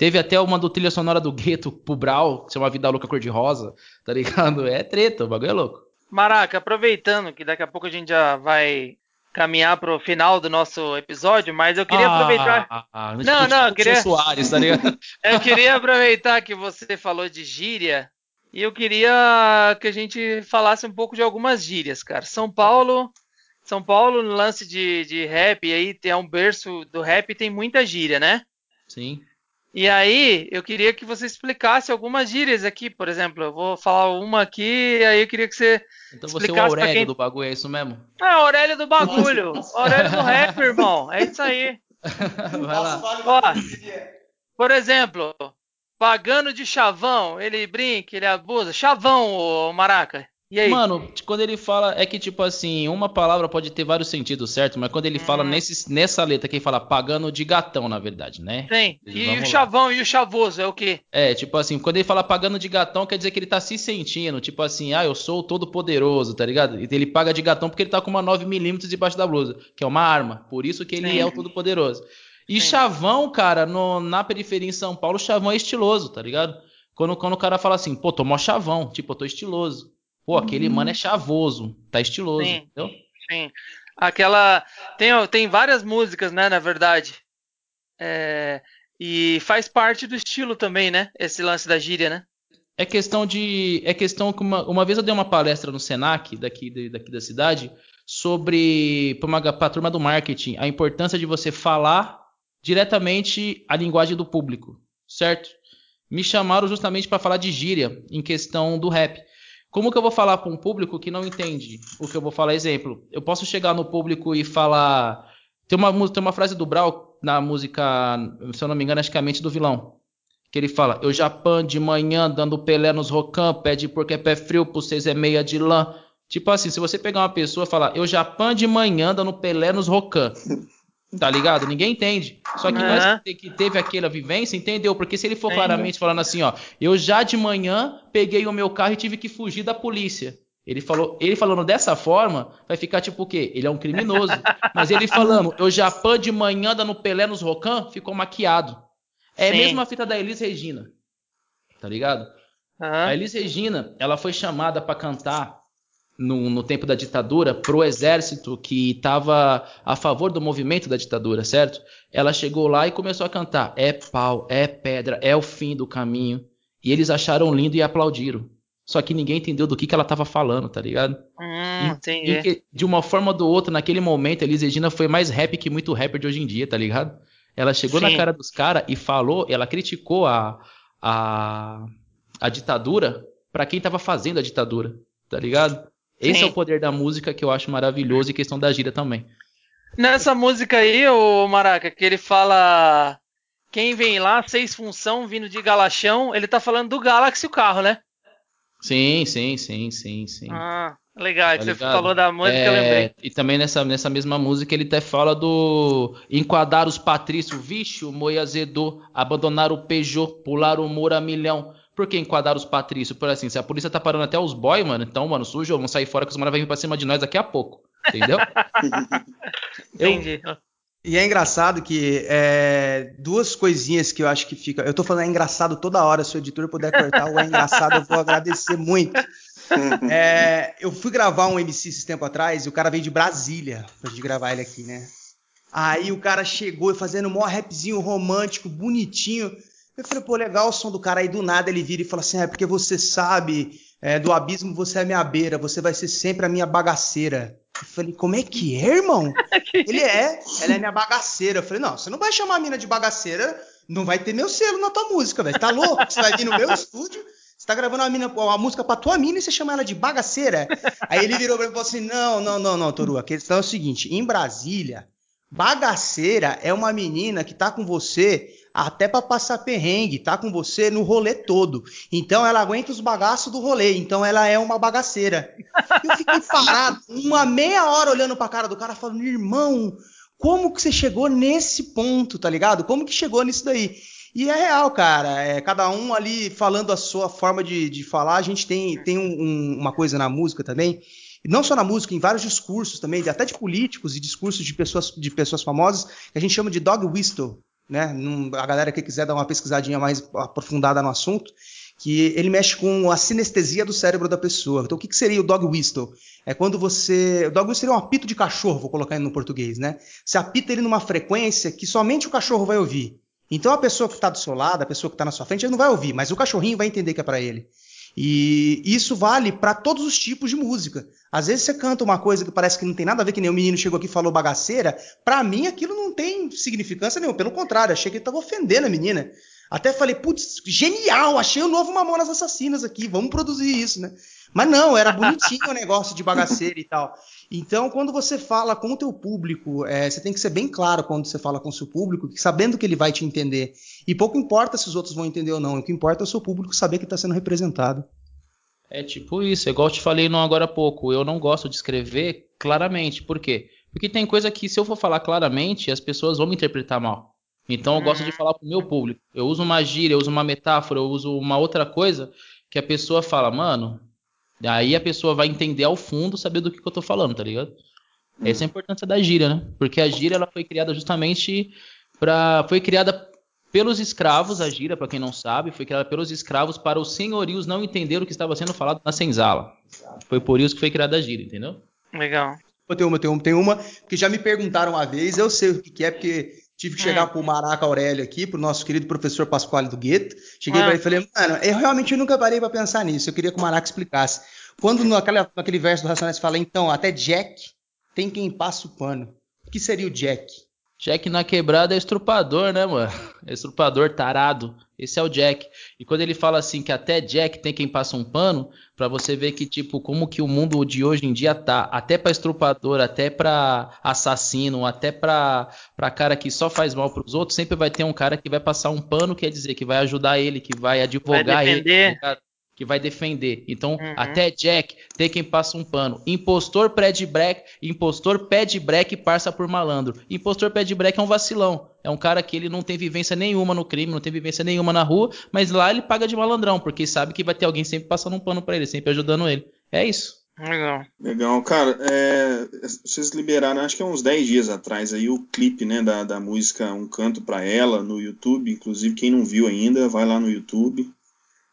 Teve até uma do trilha sonora do gueto pro Brau, que chama Vida Louca Cor-de-Rosa, tá ligado? É treta, o bagulho é louco. Maraca, aproveitando que daqui a pouco a gente já vai caminhar pro final do nosso episódio, mas eu queria aproveitar. Ah, Não, não, eu queria- Soares, tá ligado? [laughs] Eu queria aproveitar que você falou de gíria e eu queria que a gente falasse um pouco de algumas gírias, cara. São Paulo, São Paulo no lance de, de rap aí tem é um berço do rap e tem muita gíria, né? Sim. E aí, eu queria que você explicasse algumas gírias aqui, por exemplo. Eu vou falar uma aqui, e aí eu queria que você. Então você é o Explicasse Aurélio quem- do bagulho, é isso mesmo? Ah, Aurélio do bagulho! Aurélio do rap, irmão. É isso aí. [laughs] Vai lá. Ó, por exemplo, pagando de chavão, ele brinca, ele abusa. Chavão, ô Maraca. E? Mano, quando ele fala, é que tipo assim, uma palavra pode ter vários sentidos, certo? Mas quando ele fala Hum. nesse, nessa letra que ele fala pagando de gatão, na verdade, né? Tem. E Vamos o lá. chavão e o chavoso é o quê? É, tipo assim, quando ele fala pagando de gatão, quer dizer que ele tá se sentindo, tipo assim, ah, eu sou o todo poderoso, tá ligado? E Ele paga de gatão porque ele tá com uma 9mm debaixo da blusa, que é uma arma, por isso que ele Sim. é o todo poderoso. E Sim. chavão, cara, no- na periferia em São Paulo, chavão é estiloso, tá ligado? Quando, quando o cara fala assim, pô, tô mó chavão, tipo, eu tô estiloso. Pô, aquele mano é chavoso, tá estiloso, Sim. entendeu? Sim. Aquela. Tem, tem várias músicas, né, na verdade. É, E faz parte do estilo também, né? Esse lance da gíria, né? É questão de. É questão que uma, uma vez eu dei uma palestra no Senac, daqui, de- daqui da cidade, sobre. para uma pra turma do marketing, a importância de você falar diretamente a linguagem do público, certo? Me chamaram justamente para falar de gíria em questão do rap. Como que eu vou falar para um público que não entende o que eu vou falar? Exemplo, eu posso chegar no público e falar. Tem uma, tem uma frase do Brau na música, se eu não me engano, acho que é a mente do vilão. Que ele fala, eu pan de manhã, dando pelé nos rocan, pede porque é pé frio, por vocês é meia de lã. Tipo assim, se você pegar uma pessoa e falar, eu pan de manhã, dando pelé nos rocan. Tá ligado? Ninguém entende. Só que Aham. nós que teve aquela vivência, entendeu? Porque se ele for claramente falando assim, ó, eu já de manhã peguei o meu carro e tive que fugir da polícia. Ele falou, ele falando dessa forma, vai ficar tipo o quê? Ele é um criminoso. [laughs] Mas ele falando, eu já pã de manhã dando Pelé nos Rocan, ficou maquiado. É a Sim. mesma fita da Elis Regina. Tá ligado? A Aham. Elis Regina, ela foi chamada pra cantar no, no tempo da ditadura pro exército que estava a favor do movimento da ditadura, certo? Ela chegou lá e começou a cantar: é pau, é pedra, é o fim do caminho. E eles acharam lindo e aplaudiram. Só que ninguém entendeu do que, que ela tava falando, tá ligado? Hum, E que, de uma forma ou do outra, naquele momento, a Elis Regina foi mais rap que muito rapper de hoje em dia, tá ligado? Ela chegou na Sim. cara dos caras e falou, ela criticou a, a, a ditadura pra quem tava fazendo a ditadura, tá ligado? Esse Sim. é o poder da música que eu acho maravilhoso e questão da gíria também. Nessa música aí, o Maraca, que ele fala. Quem vem lá, seis função, vindo de Galachão, ele tá falando do Galaxy o carro, né? Sim, sim, sim, sim, sim. Ah, legal. que Tá você falou da música, eu É, lembrei. E também nessa, nessa mesma música ele até fala do enquadrar os patrícios, vixe, o Moi azedou, abandonar o Peugeot, pular o muro a milhão. Por que enquadrar os patrícios? Por assim, se a polícia tá parando até os boy, mano, então, mano, sujo, vamos sair fora que os manos vão vir pra cima de nós daqui a pouco. Entendeu? [laughs] Eu- Entendi. E é engraçado que é, duas coisinhas que eu acho que fica. Eu tô falando é engraçado toda hora, se o editor puder cortar o é engraçado, eu vou agradecer muito. [laughs] É, eu fui gravar um MC esse tempo atrás e o cara veio de Brasília pra gente gravar ele aqui, né? Aí o cara chegou fazendo um maior rapzinho romântico, bonitinho. Eu falei, pô, legal o som do cara. Aí do nada ele vira e fala assim: é porque você sabe, é, do abismo você é minha beira, você vai ser sempre a minha bagaceira. Eu falei, como é que é, irmão? [laughs] Ele é, ela é minha bagaceira. Eu falei, não, você não vai chamar a mina de bagaceira, não vai ter meu selo na tua música, velho. Tá louco? Você vai vir no meu estúdio, você tá gravando uma, mina, uma música pra tua mina e você chama ela de bagaceira? Aí ele virou pra mim e falou assim: não, não, não, não, Toru, a questão é o seguinte: em Brasília, bagaceira é uma menina que tá com você até pra passar perrengue, tá com você no rolê todo. Então ela aguenta os bagaços do rolê, então ela é uma bagaceira. Eu fiquei parado uma meia hora olhando pra cara do cara falando, irmão, como que você chegou nesse ponto, tá ligado? Como que chegou nisso daí? E é real, cara. É, cada um ali falando a sua forma de, de falar. A gente tem, tem um- um- uma coisa na música também. Não só na música, em vários discursos também, até de políticos e discursos de pessoas, de pessoas famosas, que a gente chama de dog whistle. Né? A galera que quiser dar uma pesquisadinha mais aprofundada no assunto, que ele mexe com a sinestesia do cérebro da pessoa. Então, o que, que seria o dog whistle? É quando você. O dog whistle seria um apito de cachorro, vou colocar ele no português, né? Você apita ele numa frequência que somente o cachorro vai ouvir. Então a pessoa que está do seu lado, a pessoa que está na sua frente, ele não vai ouvir, mas o cachorrinho vai entender que é para ele. E isso vale para todos os tipos de música. Às vezes você canta uma coisa que parece que não tem nada a ver, que nem o menino chegou aqui e falou bagaceira. Para mim aquilo não tem significância nenhuma. Pelo contrário, achei que ele estava ofendendo a menina. Até falei, putz, genial, achei o novo Mamonas Assassinas aqui, vamos produzir isso, né? Mas não, era bonitinho o negócio de bagaceira e tal. Então, quando você fala com o teu público, é, você tem que ser bem claro quando você fala com o seu público, que- sabendo que ele vai te entender. E pouco importa se os outros vão entender ou não, o que importa é o seu público saber que está sendo representado. É tipo isso, é igual eu te falei não agora há pouco. Eu não gosto de escrever claramente. Por quê? Porque tem coisa que, se eu for falar claramente, as pessoas vão me interpretar mal. Então eu gosto de falar pro meu público. Eu uso uma gíria, eu uso uma metáfora, eu uso uma outra coisa que a pessoa fala, mano. Aí a pessoa vai entender ao fundo, saber do que, que eu tô falando, tá ligado? Essa é a importância da gíria, né? Porque a gíria ela foi criada justamente para foi criada pelos escravos, a gíria, para quem não sabe, foi criada pelos escravos para os senhorios não entenderem o que estava sendo falado na senzala. Foi por isso que foi criada a gíria, entendeu? Legal. Eu tenho uma, tem uma, tem uma, que já me perguntaram uma vez, eu sei o que, é, porque tive que chegar Hum. pro Maraca Aurélio aqui, pro nosso querido professor Pasquale do Gueto. Cheguei Ah. pra ele e falei, mano, eu realmente nunca parei pra pensar nisso, eu queria que o Maraca explicasse. Quando naquela, naquele verso do Racionais fala, então, até Jack tem quem passa o pano. O que seria o Jack? Jack na quebrada é estrupador, né, mano? É estrupador tarado. Esse é o Jack. E quando ele fala assim que até Jack tem quem passa um pano, pra você ver que tipo como que o mundo de hoje em dia tá, até pra estrupador, até pra assassino, até pra para cara que só faz mal pros outros, sempre vai ter um cara que vai passar um pano, quer dizer que vai ajudar ele, que vai advogar ele, defender. tá? Que vai defender. Então, uhum. até Jack tem quem passa um pano. Impostor pede break, impostor pede break e passa por malandro. Impostor pede break é um vacilão. É um cara que ele não tem vivência nenhuma no crime, não tem vivência nenhuma na rua, mas lá ele paga de malandrão, porque sabe que vai ter alguém sempre passando um pano para ele, sempre ajudando ele. É isso. Legal. Legal, cara. É, vocês liberaram, acho que há uns 10 dias atrás, aí o clipe né, da, da música Um Canto para Ela no YouTube. Inclusive, quem não viu ainda, vai lá no YouTube.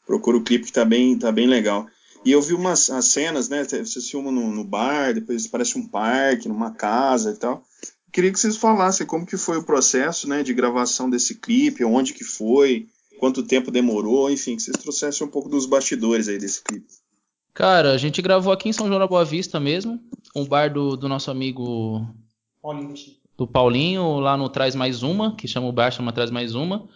Procura o clipe que tá bem, tá bem legal. E eu vi umas as cenas, né? Vocês filmam no, no bar, depois parece um parque, numa casa e tal. Queria que vocês falassem como que foi o processo né, de gravação desse clipe, onde que foi, quanto tempo demorou, enfim, que vocês trouxessem um pouco dos bastidores aí desse clipe. Cara, a gente gravou aqui em São João da Boa Vista mesmo, um bar do, do nosso amigo Paulinho. do Paulinho, lá no Traz Mais Uma, que chama o bar, chama Traz Mais Uma.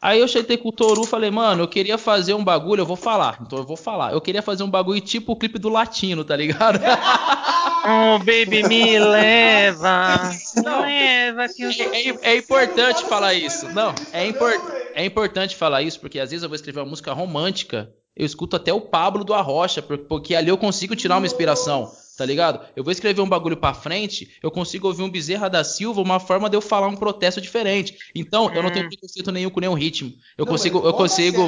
Aí eu cheguei com o Toru falei, mano, eu queria fazer um bagulho, eu vou falar, então eu vou falar. Eu queria fazer um bagulho tipo o clipe do Latino, tá ligado? [laughs] oh, baby, me leva. Não, leva que eu... é, é, é, importante falar isso. Não, é, impor é importante falar isso, porque às vezes eu vou escrever uma música romântica eu escuto até o Pablo do Arrocha, porque ali eu consigo tirar uma inspiração, tá ligado? Eu vou escrever um bagulho pra frente, eu consigo ouvir um Bezerra da Silva, uma forma de eu falar um protesto diferente. Então, eu não tenho hum. preconceito nenhum com nenhum ritmo. Eu não, consigo, eu consigo,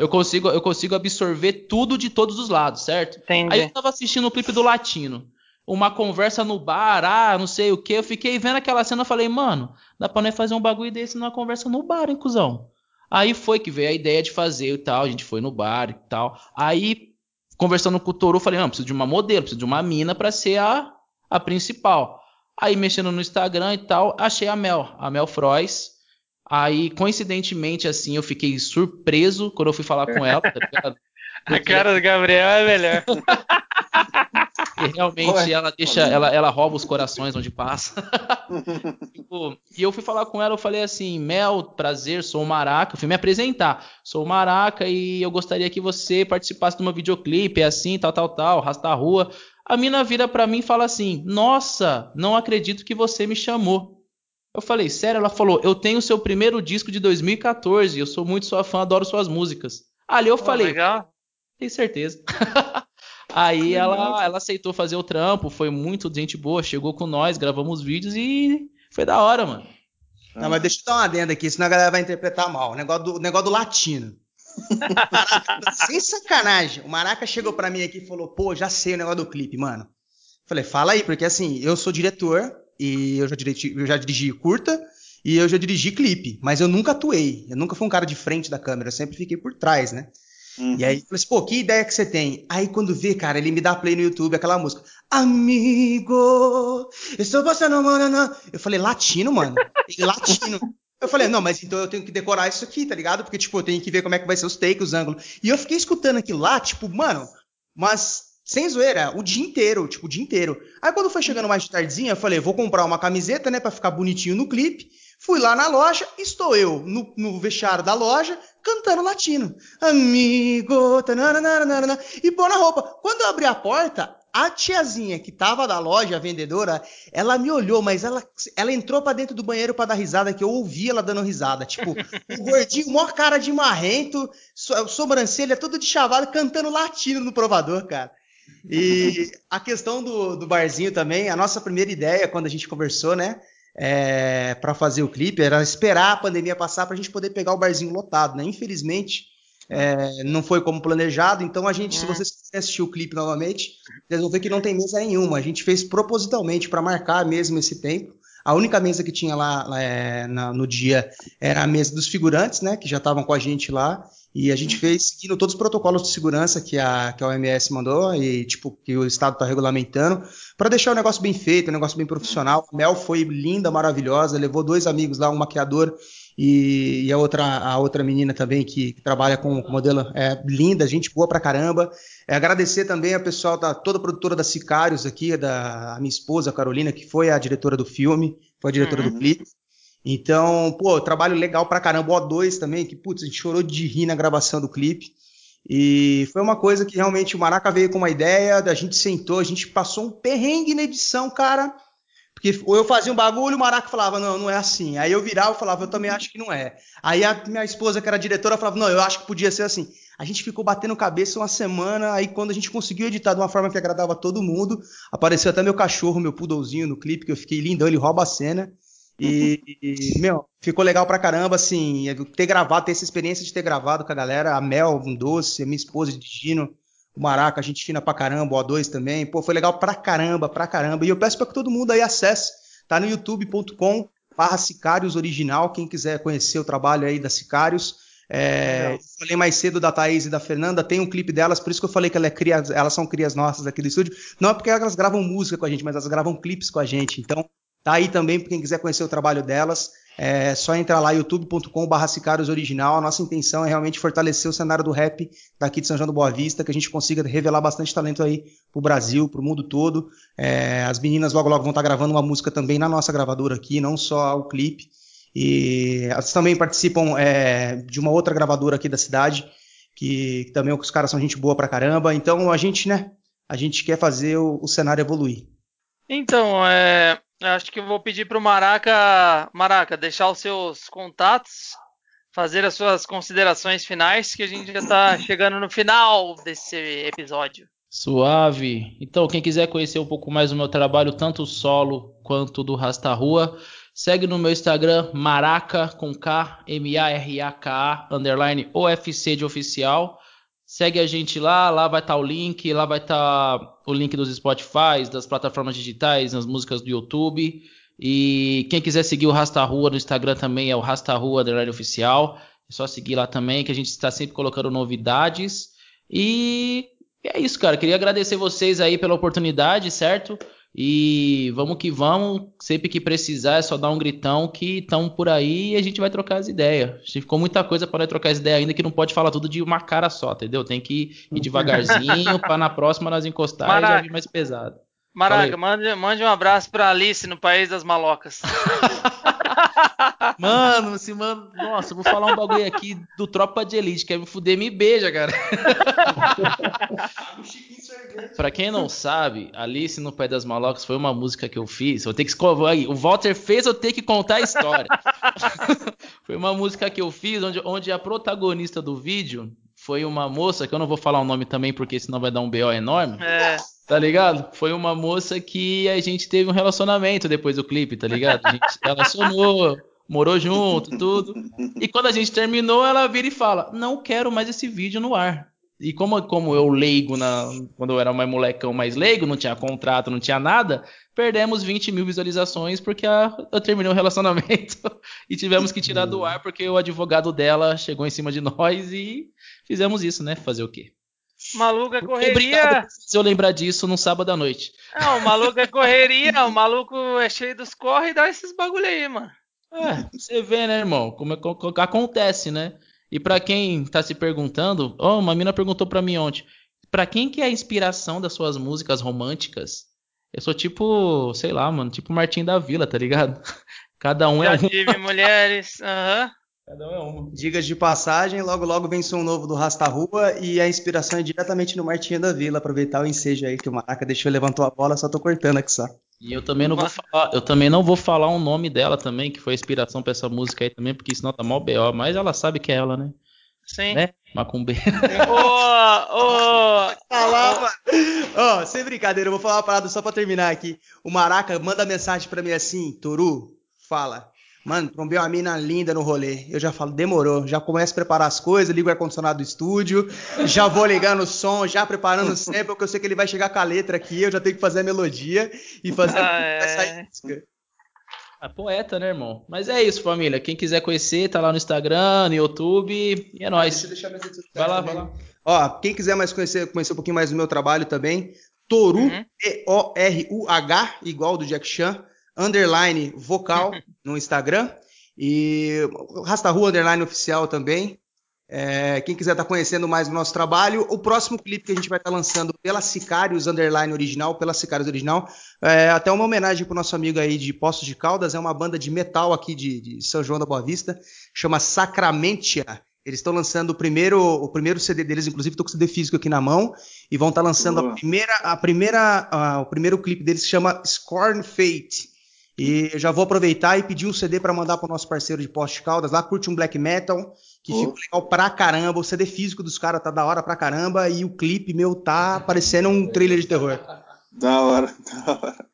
eu consigo, eu consigo absorver tudo de todos os lados, certo? Entendi. Aí eu tava assistindo o clipe do Latino uma conversa no bar, ah, não sei o que. Eu fiquei vendo aquela cena e falei, mano, dá pra nós fazer um bagulho desse numa conversa no bar, hein, cuzão? Aí foi que veio a ideia de fazer e tal, a gente foi no bar e tal. Aí, conversando com o Toru, falei, não, preciso de uma modelo, preciso de uma mina para ser a, a principal. Aí, mexendo no Instagram e tal, achei a Mel, a Mel Frois. Aí, coincidentemente, assim, eu fiquei surpreso quando eu fui falar com ela, tá ligado? [laughs] A cara do Gabriel é melhor. [laughs] E [laughs] realmente ela deixa, ela, ela rouba os corações onde passa. [laughs] tipo, e eu fui falar com ela, eu falei assim, Mel, prazer, sou o Maraca. Eu fui me apresentar. Sou o Maraca e eu gostaria que você participasse de uma videoclipe, é assim, tal, tal, tal, rasta a rua. A mina vira pra mim e fala assim: Nossa, não acredito que você me chamou. Eu falei, sério? Ela falou, eu tenho seu primeiro disco de 2014, eu sou muito sua fã, adoro suas músicas. Ali eu oh, falei, legal. tenho certeza. [laughs] Aí ela, ela aceitou fazer o trampo, foi muito gente boa, chegou com nós, gravamos vídeos e foi da hora, mano. Não, mas deixa eu dar uma adenda aqui, senão a galera vai interpretar mal. O negócio do, o negócio do latino. Maraca, [laughs] sem sacanagem. O Maraca chegou para mim aqui e falou: pô, já sei o negócio do clipe, mano. Falei, fala aí, porque assim, eu sou diretor e eu já dirigi, eu já dirigi curta e eu já dirigi clipe, mas eu nunca atuei. Eu nunca fui um cara de frente da câmera, eu sempre fiquei por trás, né? Uhum. E aí eu falei assim, pô, que ideia que você tem? Aí quando vê, cara, ele me dá play no YouTube, aquela música. Amigo, estou passando, mano. Eu falei, latino, mano. Ele, latino. Eu falei, não, mas então eu tenho que decorar isso aqui, tá ligado? Porque, tipo, eu tenho que ver como é que vai ser os takes, os ângulos. E eu fiquei escutando aquilo lá, tipo, mano, mas sem zoeira, o dia inteiro, tipo, o dia inteiro. Aí quando foi chegando mais de tardezinha, eu falei, vou comprar uma camiseta, né, pra ficar bonitinho no clipe. Fui lá na loja, estou eu no, no vestiário da loja, cantando latino. Amigo, tananana, e pôr na roupa. Quando eu abri a porta, a tiazinha que tava da loja, a vendedora, ela me olhou, mas ela, ela entrou para dentro do banheiro para dar risada, que eu ouvi ela dando risada. Tipo, o [laughs] gordinho, maior cara de marrento, so, sobrancelha todo de chavado, cantando latino no provador, cara. E [laughs] a questão do, do barzinho também, a nossa primeira ideia, quando a gente conversou, né? É, para fazer o clipe, era esperar a pandemia passar para a gente poder pegar o barzinho lotado, né? Infelizmente, é, não foi como planejado, então a gente, se é. vocês quiserem assistir o clipe novamente, vocês vão ver que não tem mesa nenhuma. A gente fez propositalmente para marcar mesmo esse tempo. A única mesa que tinha lá, lá é, na, no dia era a mesa dos figurantes, né? Que já estavam com a gente lá. E a gente uhum. fez seguindo todos os protocolos de segurança que a, que a OMS mandou e tipo que o Estado está regulamentando para deixar o negócio bem feito, um negócio bem profissional. A Mel foi linda, maravilhosa, levou dois amigos lá, um maquiador e, e a outra a outra menina também que, que trabalha com, com modelo é linda, gente boa pra caramba. É, agradecer também a pessoal da toda a produtora da Sicários aqui, da minha esposa Carolina, que foi a diretora do filme, foi a diretora uhum. do clipe. Então, pô, trabalho legal pra caramba. O O2 também, que, putz, a gente chorou de rir na gravação do clipe. E foi uma coisa que realmente o Maraca veio com uma ideia, a gente sentou, a gente passou um perrengue na edição, cara. Porque ou eu fazia um bagulho, o Maraca falava, não, não é assim. Aí eu virava e falava, eu também acho que não é. Aí a minha esposa, que era diretora, falava, não, eu acho que podia ser assim. A gente ficou batendo cabeça uma semana, aí quando a gente conseguiu editar de uma forma que agradava todo mundo, apareceu até meu cachorro, meu poodlezinho no clipe, que eu fiquei lindão, ele rouba a cena. E, e, meu, ficou legal pra caramba, assim, ter gravado, ter essa experiência de ter gravado com a galera, a Mel, um doce, a minha esposa de Gino, o Maraca, a gente fina pra caramba, o O2 também, pô, foi legal pra caramba, pra caramba. E eu peço pra que todo mundo aí acesse, tá no youtube.com barra Sicários Original, quem quiser conhecer o trabalho aí da Sicários. É, falei mais cedo da Thaís e da Fernanda, tem um clipe delas, por isso que eu falei que ela é cria, elas são crias nossas aqui do estúdio. Não é porque elas gravam música com a gente, mas elas gravam clipes com a gente. Então, Tá aí também para quem quiser conhecer o trabalho delas. É só entrar lá youtube.com.br Sicários Original. A nossa intenção é realmente fortalecer o cenário do rap daqui de São João do Boa Vista, que a gente consiga revelar bastante talento aí pro Brasil, pro mundo todo. É, as meninas logo logo vão estar tá gravando uma música também na nossa gravadora aqui, não só o clipe. E elas também participam é, de uma outra gravadora aqui da cidade, que, que também os caras são gente boa pra caramba. Então a gente, né? A gente quer fazer o, o cenário evoluir. Então, é, Acho que eu vou pedir para o Maraca, Maraca deixar os seus contatos, fazer as suas considerações finais, que a gente já está [coughs] chegando no final desse episódio. Suave. Então, quem quiser conhecer um pouco mais do meu trabalho, tanto solo quanto do Rasta Rua, segue no meu Instagram, Maraca, com K, M-A-R-A-K-A, underline OFC de oficial. Segue a gente lá, lá vai estar tá o link, lá vai estar tá o link dos Spotify, das plataformas digitais, nas músicas do YouTube. E quem quiser seguir o Rasta Rua no Instagram também é o Rasta Rua Underline Oficial. É só seguir lá também, que a gente está sempre colocando novidades. E é isso, cara. Queria agradecer vocês aí pela oportunidade, certo? E vamos que vamos. Sempre que precisar é só dar um gritão que estão por aí e a gente vai trocar as ideias. Ficou muita coisa para trocar as ideias ainda que não pode falar tudo de uma cara só, entendeu? Tem que ir devagarzinho para na próxima nós encostar Maraca. e já vir mais pesado. Maraca, mande, mande um abraço para Alice no País das Malocas. [laughs] Mano, assim, mano, nossa, vou falar um bagulho aqui do Tropa de Elite, quer me fuder, me beija, cara. [laughs] pra quem não sabe, Alice no Pé das Malocas foi uma música que eu fiz. Que. O Walter fez eu ter que contar a história. [laughs] foi uma música que eu fiz onde, onde a protagonista do vídeo foi uma moça, que eu não vou falar o nome também, porque senão vai dar um BO enorme. É. Tá ligado? Foi uma moça que a gente teve um relacionamento depois do clipe, tá ligado? A gente relacionou, morou junto, tudo. E quando a gente terminou, ela vira e fala: Não quero mais esse vídeo no ar. E como, como eu leigo, na, quando eu era mais molecão mais leigo, não tinha contrato, não tinha nada, perdemos 20 mil visualizações porque a, eu terminei o relacionamento [laughs] e tivemos que tirar do ar porque o advogado dela chegou em cima de nós e fizemos isso, né? Fazer o quê? Maluca correria. Obrigado se eu lembrar disso num sábado à noite. Não, o maluco é correria, [laughs] o maluco é cheio dos corre e dá esses bagulho aí, mano. É, você vê, né, irmão? Como, é, como acontece, né? E para quem tá se perguntando, oh, uma mina perguntou para mim ontem, para quem que é a inspiração das suas músicas românticas? Eu sou tipo, sei lá, mano, tipo Martim da Vila, tá ligado? [laughs] Cada um Já é um. Já tive mulheres, aham. Uhum. Cada um é uma. Digas de passagem, logo logo vem som novo do Rasta Rua e a inspiração é diretamente no Martinho da Vila. Aproveitar o ensejo aí que o Maraca deixou levantou a bola, só tô cortando aqui só. E eu também não vou falar, eu também não vou falar o um nome dela também, que foi a inspiração para essa música aí também, porque senão tá mal BO, mas ela sabe que é ela, né? Sim. Né? Macumbeira. [laughs] Ô, ô, falava. Ó, sem brincadeira, eu vou falar uma parada só pra terminar aqui. O Maraca manda mensagem pra mim assim, Toru, fala. Mano, trombei uma mina linda no rolê. Eu já falo, demorou. Já começo a preparar as coisas, ligo o ar-condicionado do estúdio, já vou ligando o som, já preparando sempre, porque eu sei que ele vai chegar com a letra aqui, eu já tenho que fazer a melodia e fazer ah, a é. música. Ah, poeta, né, irmão? Mas é isso, família. Quem quiser conhecer, tá lá no Instagram, no YouTube. E é nóis. Deixa eu deixar minhas Vai lá, vai lá. Ó, quem quiser mais conhecer, conhecer um pouquinho mais do meu trabalho também, Toru, uhum. T-O-R-U-H, igual do Jack Chan underline vocal [laughs] no Instagram. E Rasta Rua Underline Oficial também. É, quem quiser estar tá conhecendo mais o nosso trabalho, o próximo clipe que a gente vai estar tá lançando pela Sicários Underline Original, pela Sicários Original, é até uma homenagem para o nosso amigo aí de Poços de Caldas, é uma banda de metal aqui de, de São João da Boa Vista, chama Sacramentia. Eles estão lançando o primeiro, o primeiro CD deles, inclusive estou com o CD físico aqui na mão, e vão estar tá lançando a primeira, a primeira, uh, o primeiro clipe deles que chama Scorn Fate. E já vou aproveitar e pedir um CD para mandar pro nosso parceiro de Poste Caldas lá, curte um black metal, que Oh. ficou legal pra caramba. O CD físico dos caras tá da hora pra caramba e o clipe meu tá parecendo um trailer de terror. [laughs] Da hora, da hora.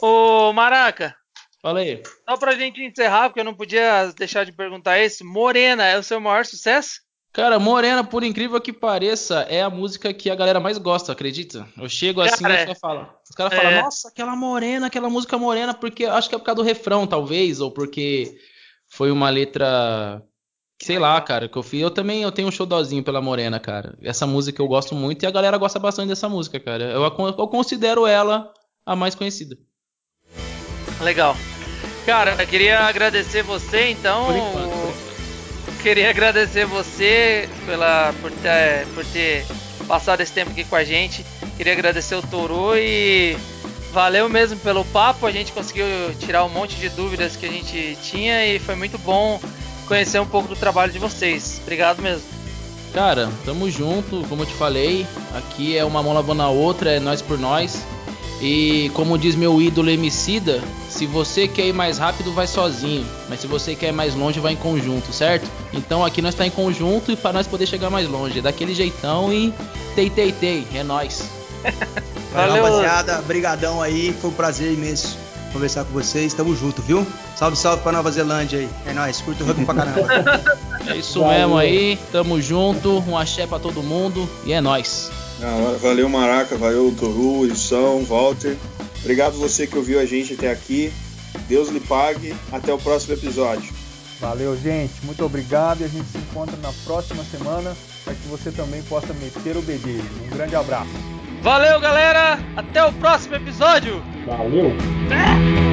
Ô, Maraca, Fala aí. só pra gente encerrar, porque eu não podia deixar de perguntar isso. Morena é o seu maior sucesso? Cara, Morena, por incrível que pareça, é a música que a galera mais gosta, acredita? Eu chego assim Cara, e os caras falam. Os caras É. falam, nossa, aquela morena, aquela música morena, porque acho que é por causa do refrão, talvez, ou porque foi uma letra. Sei lá, cara, que eu fiz. Eu também eu tenho um showzinho pela Morena, cara. Essa música eu gosto muito e a galera gosta bastante dessa música, cara. Eu, eu considero ela a mais conhecida. Legal. Cara, eu queria agradecer você, então. Queria agradecer você pela, por, ter, por ter passado esse tempo aqui com a gente. Queria agradecer o Toru e valeu mesmo pelo papo. A gente conseguiu tirar um monte de dúvidas que a gente tinha e foi muito bom conhecer um pouco do trabalho de vocês. Obrigado mesmo. Cara, tamo junto, como eu te falei, aqui é uma mão lavando a outra, é nós por nós. E como diz meu ídolo Emicida, se você quer ir mais rápido, vai sozinho. Mas se você quer ir mais longe, vai em conjunto, certo? Então aqui nós tá em conjunto e para nós poder chegar mais longe. É daquele jeitão e tei tei tei, é nós. [laughs] Valeu. Rapaziada. Brigadão aí. Foi um prazer imenso conversar com vocês. Tamo junto, viu? Salve, salve pra Nova Zelândia aí. É nóis. Curto o rugby pra caramba. [laughs] É isso Valeu. mesmo aí, tamo junto, um axé pra todo mundo e é nós. Da hora. Valeu, Maraca. Valeu, Toru, Wilson, Walter. Obrigado você que ouviu a gente até aqui. Deus lhe pague. Até o próximo episódio. Valeu, gente. Muito obrigado e a gente se encontra na próxima semana para que você também possa meter o bedelho. Um grande abraço. Valeu, galera! Até o próximo episódio! Valeu! É.